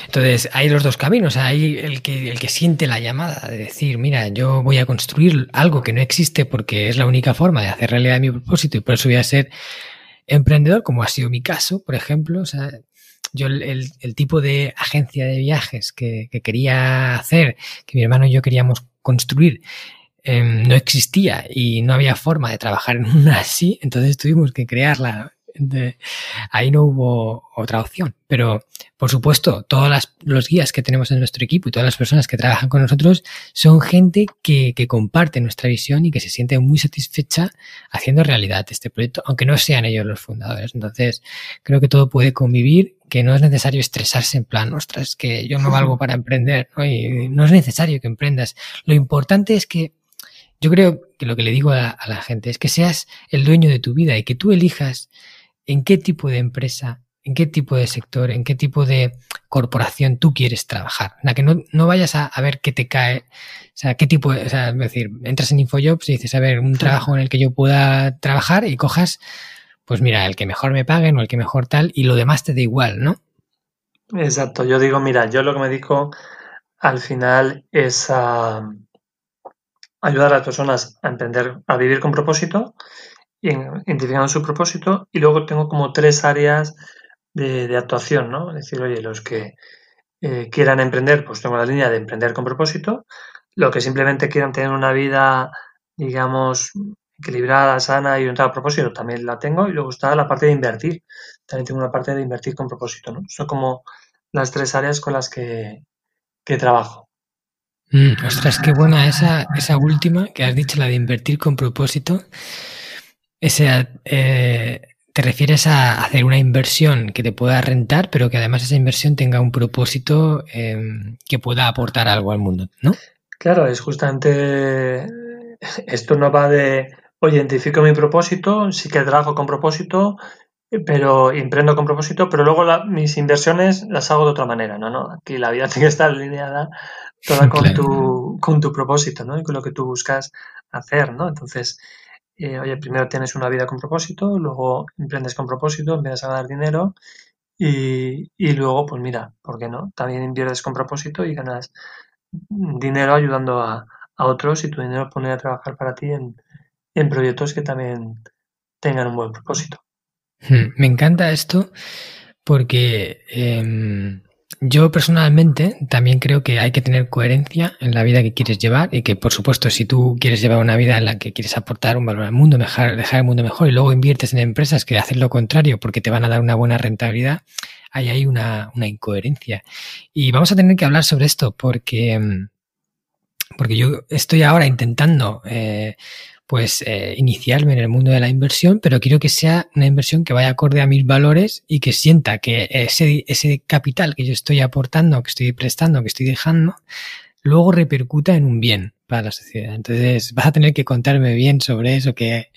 Entonces, hay los dos caminos. Hay el que, el que siente la llamada de decir, mira, yo voy a construir algo que no existe porque es la única forma de hacer realidad mi propósito y por eso voy a ser emprendedor, como ha sido mi caso, por ejemplo. O sea, yo el, tipo de agencia de viajes que, quería hacer, que mi hermano y yo queríamos construir, em, no existía y no había forma de trabajar en una así, entonces tuvimos que crearla ahí no hubo otra opción. Pero, por supuesto, todos los guías que tenemos en nuestro equipo y todas las personas que trabajan con nosotros son gente que, que comparte nuestra visión y que se siente muy satisfecha haciendo realidad este proyecto, aunque no sean ellos los fundadores. Entonces, creo que todo puede convivir, que no es necesario estresarse en plan, ostras, que yo no valgo para emprender, ¿no? Y no es necesario que emprendas. Lo importante es que yo creo que lo que le digo a, a la gente es que seas el dueño de tu vida y que tú elijas en qué tipo de empresa, en qué tipo de sector, en qué tipo de corporación tú quieres trabajar. La que no, no vayas a, ver qué te cae, o sea, qué tipo de, o sea, es decir, entras en InfoJobs y dices, a ver, un trabajo en el que yo pueda trabajar y cojas, pues mira, el que mejor me paguen o el que mejor tal, y lo demás te da igual, ¿no? Exacto, yo digo, mira, yo lo que me dedico al final es a ayudar a las personas a emprender, a vivir con propósito identificando su propósito y luego tengo como tres áreas de, actuación, ¿no? Es decir, oye, los que eh, quieran emprender, pues tengo la línea de emprender con propósito, los que simplemente quieran tener una vida, digamos, equilibrada, sana y orientada a propósito, también la tengo y luego está la parte de invertir, también tengo una parte de invertir con propósito, ¿no? Son como las tres áreas con las que, trabajo. Mm, ostras, qué buena esa, esa última que has dicho, la de invertir con propósito. Ese, eh, te refieres a hacer una inversión que te pueda rentar, pero que además esa inversión tenga un propósito em, que pueda aportar algo al mundo, ¿no? Claro, es justamente esto no va de, oye, identifico mi propósito, sí que trabajo con propósito, pero emprendo con propósito, pero luego mis inversiones las hago de otra manera, ¿no? no Aquí la vida tiene que estar alineada toda con, tu, con tu propósito, ¿no? Y con lo que tú buscas hacer, ¿no? Entonces, eh, oye, primero tienes una vida con propósito, luego emprendes con propósito, empiezas a ganar dinero y, luego, pues mira, ¿por qué no? También inviertes con propósito y ganas dinero ayudando a, otros y tu dinero pone a trabajar para ti en, proyectos que también tengan un buen propósito. Hmm, me encanta esto porque em, yo personalmente también creo que hay que tener coherencia en la vida que quieres llevar y que, por supuesto, si tú quieres llevar una vida en la que quieres aportar un valor al mundo, dejar, dejar el mundo mejor y luego inviertes en empresas que hacen lo contrario porque te van a dar una buena rentabilidad, ahí hay una, una incoherencia. Y vamos a tener que hablar sobre esto porque, mm, porque yo estoy ahora intentando eh, pues eh, iniciarme en el mundo de la inversión, pero quiero que sea una inversión que vaya acorde a mis valores y que sienta que ese, ese capital que yo estoy aportando, que estoy prestando, que estoy dejando, luego repercuta en un bien para la sociedad. Entonces vas a tener que contarme bien sobre eso que,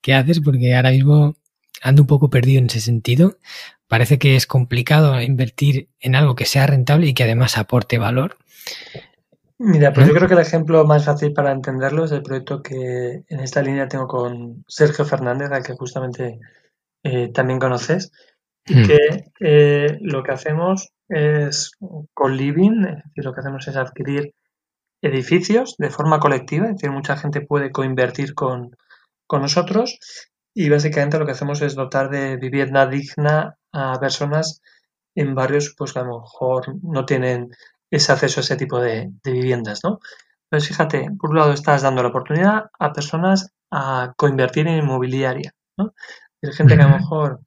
que haces, porque ahora mismo ando un poco perdido en ese sentido. Parece que es complicado invertir en algo que sea rentable y que además aporte valor. Mira, pues yo creo que el ejemplo más fácil para entenderlo es el proyecto que en esta línea tengo con Sergio Fernández, al que justamente eh, también conoces, y hmm. que eh, lo que hacemos es con living, es decir, lo que hacemos es adquirir edificios de forma colectiva, es decir, mucha gente puede coinvertir con, con nosotros y básicamente lo que hacemos es dotar de vivienda digna a personas en barrios pues que a lo mejor no tienen ese acceso a ese tipo de, viviendas, ¿no? Entonces, fíjate, por un lado estás dando la oportunidad a personas a coinvertir en inmobiliaria, ¿no? Hay gente que a lo mejor,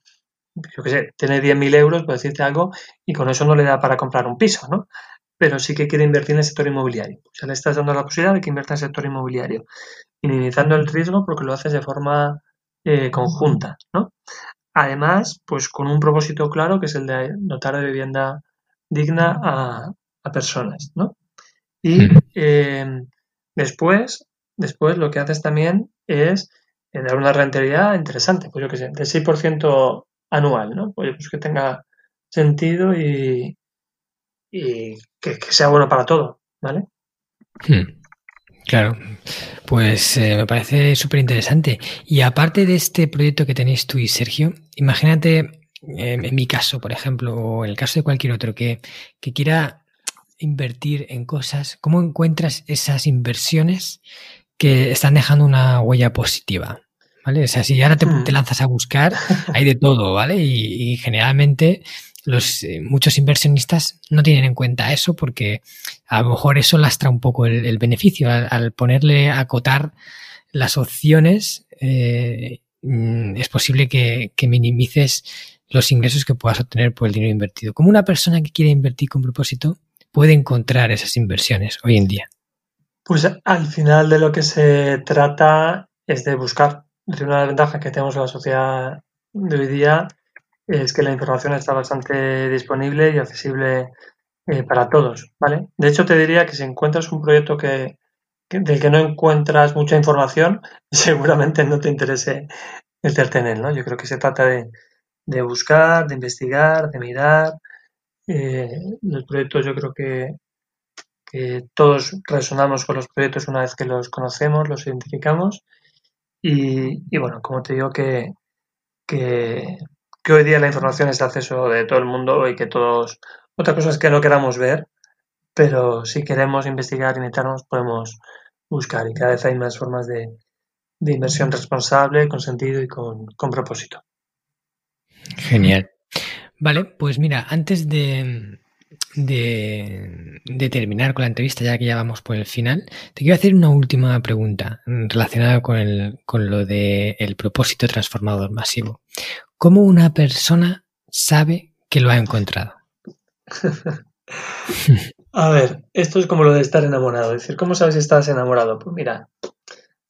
yo qué sé, tiene 10.000 euros, por decirte algo, y con eso no le da para comprar un piso, ¿no? Pero sí que quiere invertir en el sector inmobiliario. O sea, le estás dando la posibilidad de que invierta en el sector inmobiliario, minimizando el riesgo porque lo haces de forma eh, conjunta, ¿no? Además, pues con un propósito claro que es el de dotar de vivienda digna a, personas, ¿no? Y em, después, después lo que haces también es eh, dar una rentabilidad interesante, pues yo que sé, del 6% anual, ¿no? Pues, pues, que tenga sentido y, y que, sea bueno para todo, ¿vale? Hmm. Claro, pues eh, me parece súper interesante. Y aparte de este proyecto que tenéis tú y Sergio, imagínate en mi caso, por ejemplo, o en el caso de cualquier otro, que, que quiera invertir en cosas, ¿cómo encuentras esas inversiones que están dejando una huella positiva? ¿Vale? O sea, si ahora te, hmm. lanzas a buscar, hay de todo, ¿vale? Y, generalmente los eh, muchos inversionistas no tienen en cuenta eso porque a lo mejor eso lastra un poco el, beneficio al, ponerle a acotar las opciones. Eh, mm, es posible que, que minimices los ingresos que puedas obtener por el dinero invertido. Como una persona que quiere invertir con propósito, puede encontrar esas inversiones hoy en día? Pues al final de lo que se trata es de buscar. Una de las ventajas que tenemos en la sociedad de hoy día es que la información está bastante disponible y accesible eh, para todos, ¿vale? De hecho, te diría que si encuentras un proyecto que, del que no encuentras mucha información, seguramente no te interese meterte en él, ¿no? Yo creo que se trata de, de buscar, de investigar, de mirar, eh, los proyectos yo creo que, todos resonamos con los proyectos una vez que los conocemos, los identificamos y, bueno, como te digo que, que, hoy día la información es de acceso de todo el mundo y que todos, otra cosa es que no queramos ver, pero si queremos investigar y meternos podemos buscar y cada vez hay más formas de, de inversión responsable, con sentido y con, con propósito. Genial. Vale, pues mira, antes de, de, terminar con la entrevista, ya que ya vamos por el final, te quiero hacer una última pregunta relacionada con, el, con lo del el propósito transformador masivo. ¿Cómo una persona sabe que lo ha encontrado? A ver, esto es como lo de estar enamorado. Es decir, ¿cómo sabes si estás enamorado? Pues mira,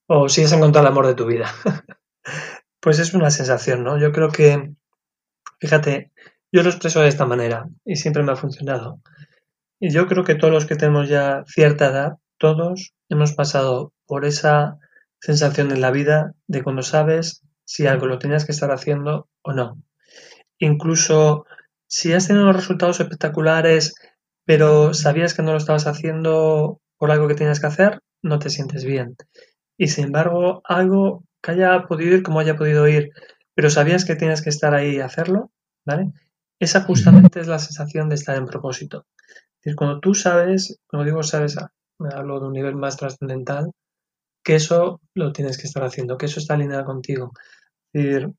o si has encontrado el amor de tu vida. pues es una sensación, ¿no? Yo creo que, fíjate, yo lo expreso de esta manera y siempre me ha funcionado. Y yo creo que todos los que tenemos ya cierta edad, todos hemos pasado por esa sensación en la vida de cuando sabes si algo lo tenías que estar haciendo o no. Incluso si has tenido resultados espectaculares, pero sabías que no lo estabas haciendo por algo que tenías que hacer, no te sientes bien. Y sin embargo, algo que haya podido ir como haya podido ir, pero sabías que tienes que estar ahí y hacerlo, ¿vale? Esa justamente es la sensación de estar en propósito. Es decir, cuando tú sabes, cuando digo sabes, ah, me hablo de un nivel más trascendental, que eso lo tienes que estar haciendo, que eso está alineado contigo. Es decir,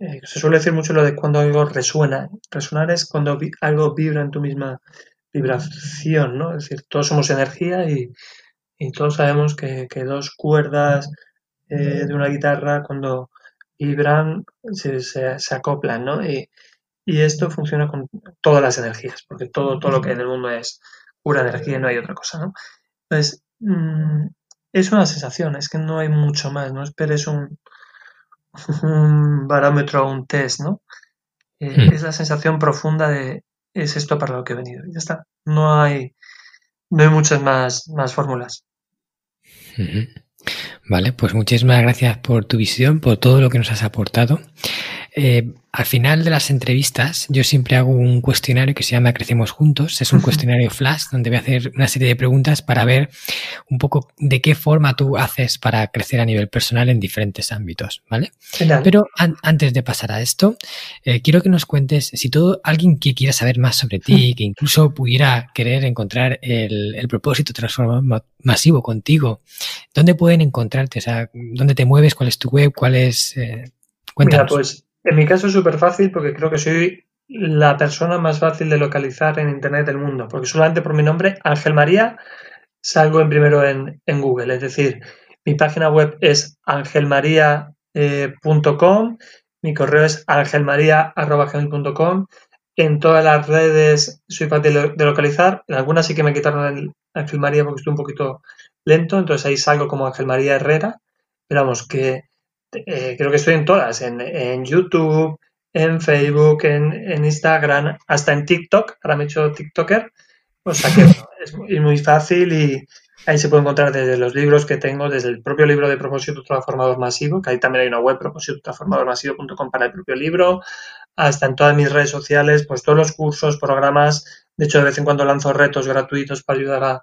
eh, se suele decir mucho lo de cuando algo resuena. Resonar es cuando algo vibra en tu misma vibración, ¿no? Es decir, todos somos energía y, todos sabemos que, dos cuerdas eh, de una guitarra cuando vibran se, se, acoplan, ¿no? Y, esto funciona con todas las energías, porque todo, todo lo que en el mundo es pura energía y no hay otra cosa, ¿no? Entonces, mm, es una sensación, es que no hay mucho más, no esperes un, un barómetro o un test, ¿no? Eh, hmm. Es la sensación profunda de es esto para lo que he venido. Y ya está. No hay, no hay muchas más, más fórmulas. Vale, pues muchísimas gracias por tu visión, por todo lo que nos has aportado. Eh, al final de las entrevistas, yo siempre hago un cuestionario que se llama Crecemos Juntos. Es un cuestionario flash donde voy a hacer una serie de preguntas para ver un poco de qué forma tú haces para crecer a nivel personal en diferentes ámbitos, ¿vale? Pero antes de pasar a esto, eh, quiero que nos cuentes si todo alguien que quiera saber más sobre ti, que incluso pudiera querer encontrar el, propósito transformador masivo contigo, ¿dónde pueden encontrarte? O sea, ¿dónde te mueves? ¿Cuál es tu web? ¿Cuál es? Eh, cuéntanos. pues en mi caso es súper fácil porque creo que soy la persona más fácil de localizar en Internet del mundo, porque solamente por mi nombre, Ángel María, salgo en primero en, Google. Es decir, mi página web es angelmaria.com, eh, mi correo es angelmaria.com. En todas las redes soy fácil de localizar. En algunas sí que me quitaron el Ángel María porque estoy un poquito lento, entonces ahí salgo como Ángel María Herrera. Pero vamos, que eh, creo que estoy en todas, en, YouTube, en Facebook, en, Instagram, hasta en TikTok, ahora me he hecho TikToker, o sea que es muy, fácil y ahí se puede encontrar desde los libros que tengo, desde el propio libro de Propósito Transformador Masivo, que ahí también hay una web, propósitotransformadormasivo.com para el propio libro, hasta en todas mis redes sociales, pues todos los cursos, programas, de hecho de vez en cuando lanzo retos gratuitos para ayudar a,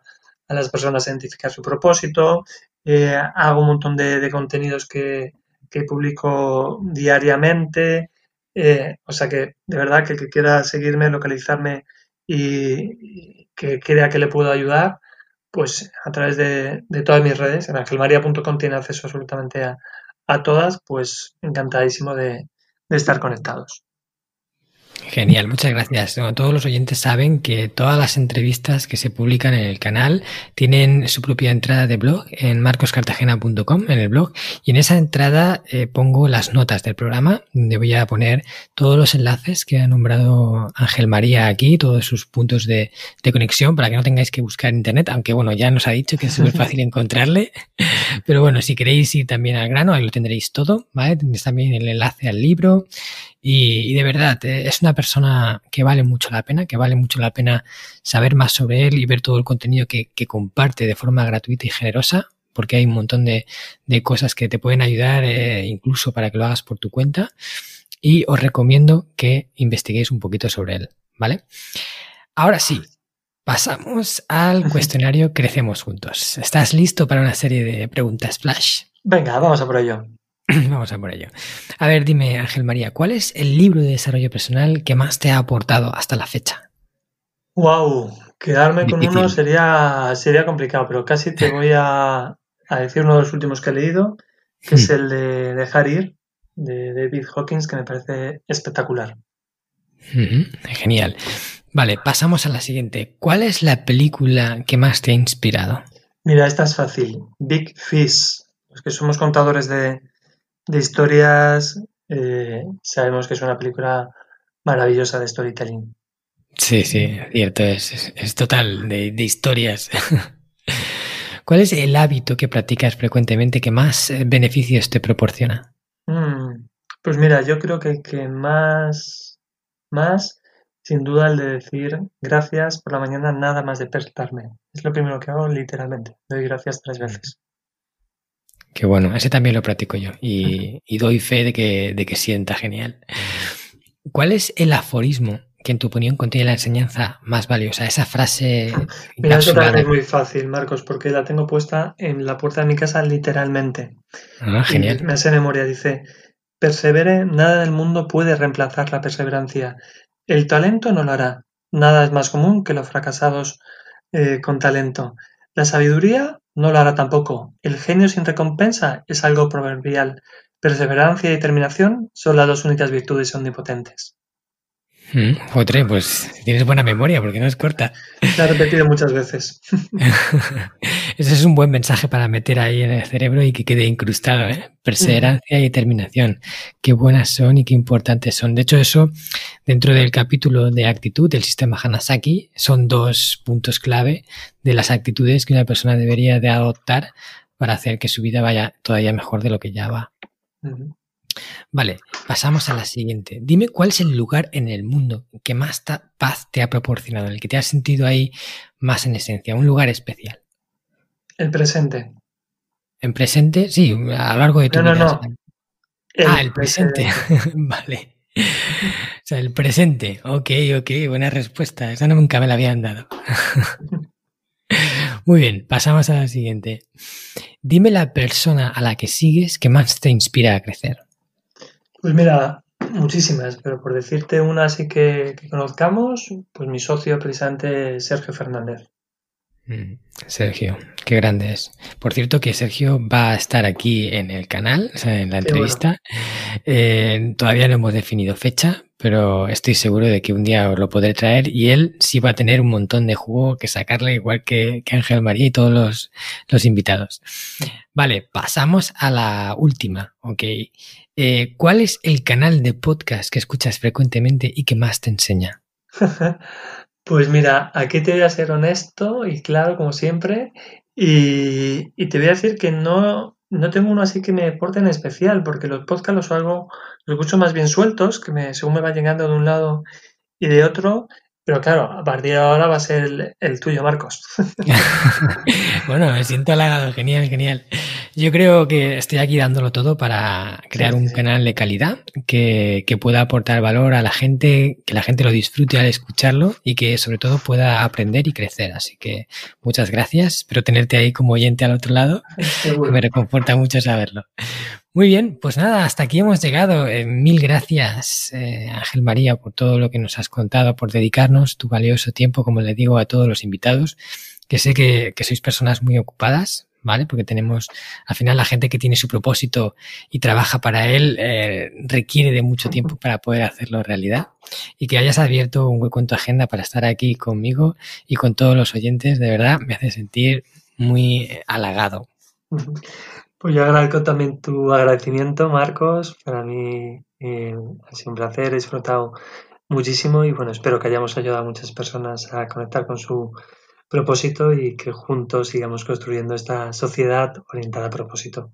las personas a identificar su propósito, eh, hago un montón de contenidos que, que publico diariamente. Eh, o sea que de verdad que el que quiera seguirme, localizarme y, que crea que le puedo ayudar, pues a través de, todas mis redes, en angelmaria.com tiene acceso absolutamente a, todas, pues encantadísimo de estar conectados. Genial, muchas gracias. todos los oyentes saben que todas las entrevistas que se publican en el canal tienen su propia entrada de blog en marcoscartagena.com, en el blog, y en esa entrada eh, pongo las notas del programa, donde voy a poner todos los enlaces que ha nombrado Ángel María aquí, todos sus puntos de, conexión, para que no tengáis que buscar internet, aunque bueno, ya nos ha dicho que es súper fácil encontrarle. Pero bueno, si queréis ir también al grano, ahí lo tendréis todo, ¿vale? Tendréis también el enlace al libro y, de verdad, eh, es una persona que vale mucho la pena, que vale mucho la pena saber más sobre él y ver todo el contenido que, comparte de forma gratuita y generosa, porque hay un montón de, cosas que te pueden ayudar eh, incluso para que lo hagas por tu cuenta. Y os recomiendo que investiguéis un poquito sobre él, ¿vale? Ahora sí, pasamos al cuestionario Crecemos Juntos. ¿Estás listo para una serie de preguntas flash? Venga, vamos a por ello. Vamos a por ello. A ver, dime, Ángel María, ¿cuál es el libro de desarrollo personal que más te ha aportado hasta la fecha? Wow, quedarme con uno sería, sería complicado, pero casi te voy a, decir uno de los últimos que he leído, que es hmm. el de Dejar ir, de David Hawkins, que me parece espectacular. Genial. Vale, pasamos a la siguiente. ¿Cuál es la película que más te ha inspirado? Mira, esta es fácil. Big Fish. Los que somos contadores de, de historias, eh, sabemos que es una película maravillosa de storytelling. Sí, sí, cierto, es, es, total de, historias. ¿Cuál es el hábito que practicas frecuentemente que más eh, beneficios te proporciona? Mm, pues mira, yo creo que, que más, más, sin duda, el de decir gracias por la mañana nada más despertarme. Es lo primero que hago literalmente. Doy gracias tres veces. Qué bueno, ese también lo practico yo y, doy fe de que, de que sienta genial. ¿Cuál es el aforismo que en tu opinión contiene la enseñanza más valiosa? Esa frase. Mira, eso también es muy fácil, Marcos, porque la tengo puesta en la puerta de mi casa literalmente. Ah, genial. me hace memoria, dice. Persevere, nada del mundo puede reemplazar la perseverancia. El talento no lo hará. Nada es más común que los fracasados eh, con talento. La sabiduría no lo hará tampoco. El genio sin recompensa es algo proverbial. perseverancia y determinación son las dos únicas virtudes omnipotentes. Mm, pues tienes buena memoria porque no es corta. La he repetido muchas veces. Ese es un buen mensaje para meter ahí en el cerebro y que quede incrustado. ¿eh? Perseverancia y determinación. Qué buenas son y qué importantes son. De hecho, eso dentro del capítulo de actitud del sistema Hanasaki son dos puntos clave de las actitudes que una persona debería de adoptar para hacer que su vida vaya todavía mejor de lo que ya va. Vale, pasamos a la siguiente. Dime cuál es el lugar en el mundo que más paz te ha proporcionado, el que te has sentido ahí más en esencia, un lugar especial. El presente. ¿En presente? Sí, a lo largo de tu no, vida. No, no. ah, el presente. vale. O sea, el presente. Ok, ok, buena respuesta. Esa nunca me la habían dado. Muy bien, pasamos a la siguiente. Dime la persona a la que sigues que más te inspira a crecer. Pues mira, muchísimas, pero por decirte una así que, conozcamos, pues mi socio precisamente Sergio Fernández. Mm, Sergio, qué grande es. Por cierto que Sergio va a estar aquí en el canal, o sea, en la entrevista. Eh, todavía no hemos definido fecha, pero estoy seguro de que un día os lo podré traer y él sí va a tener un montón de jugo que sacarle, igual que, que Ángel María y todos los, los invitados. Vale, pasamos a la última, ok. Eh, ¿Cuál es el canal de podcast que escuchas frecuentemente y que más te enseña? pues mira, aquí te voy a ser honesto y claro, como siempre, y, te voy a decir que no, no tengo uno así que me aporte en especial, porque los podcasts los hago, los escucho más bien sueltos, que me, según me va llegando de un lado y de otro, pero claro, a partir de ahora va a ser el, tuyo, Marcos. bueno, me siento halagado, genial, genial. Yo creo que estoy aquí dándolo todo para crear un canal de calidad que, que, pueda aportar valor a la gente, que la gente lo disfrute al escucharlo y que sobre todo pueda aprender y crecer. Así que muchas gracias. Espero tenerte ahí como oyente al otro lado. Me reconforta mucho saberlo. Muy bien, pues nada, hasta aquí hemos llegado. Eh, mil gracias, eh, Ángel María, por todo lo que nos has contado, por dedicarnos tu valioso tiempo, como le digo a todos los invitados, que sé que, sois personas muy ocupadas, ¿vale? Porque tenemos, al final, la gente que tiene su propósito y trabaja para él, eh, requiere de mucho tiempo para poder hacerlo realidad. Y que hayas abierto un hueco en tu agenda para estar aquí conmigo y con todos los oyentes, de verdad, me hace sentir muy halagado. Pues yo agradezco también tu agradecimiento, Marcos. Para mí eh, ha sido un placer, he disfrutado muchísimo y bueno, espero que hayamos ayudado a muchas personas a conectar con su propósito y que juntos sigamos construyendo esta sociedad orientada a propósito.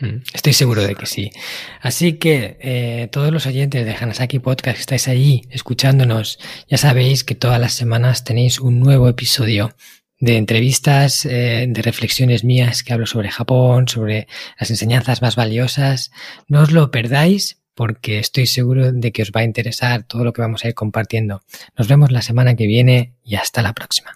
Mm, estoy seguro de que sí. Así que eh, todos los oyentes de Hanasaki Podcast que estáis ahí escuchándonos, ya sabéis que todas las semanas tenéis un nuevo episodio de entrevistas, eh, de reflexiones mías que hablo sobre Japón, sobre las enseñanzas más valiosas. No os lo perdáis porque estoy seguro de que os va a interesar todo lo que vamos a ir compartiendo. Nos vemos la semana que viene y hasta la próxima.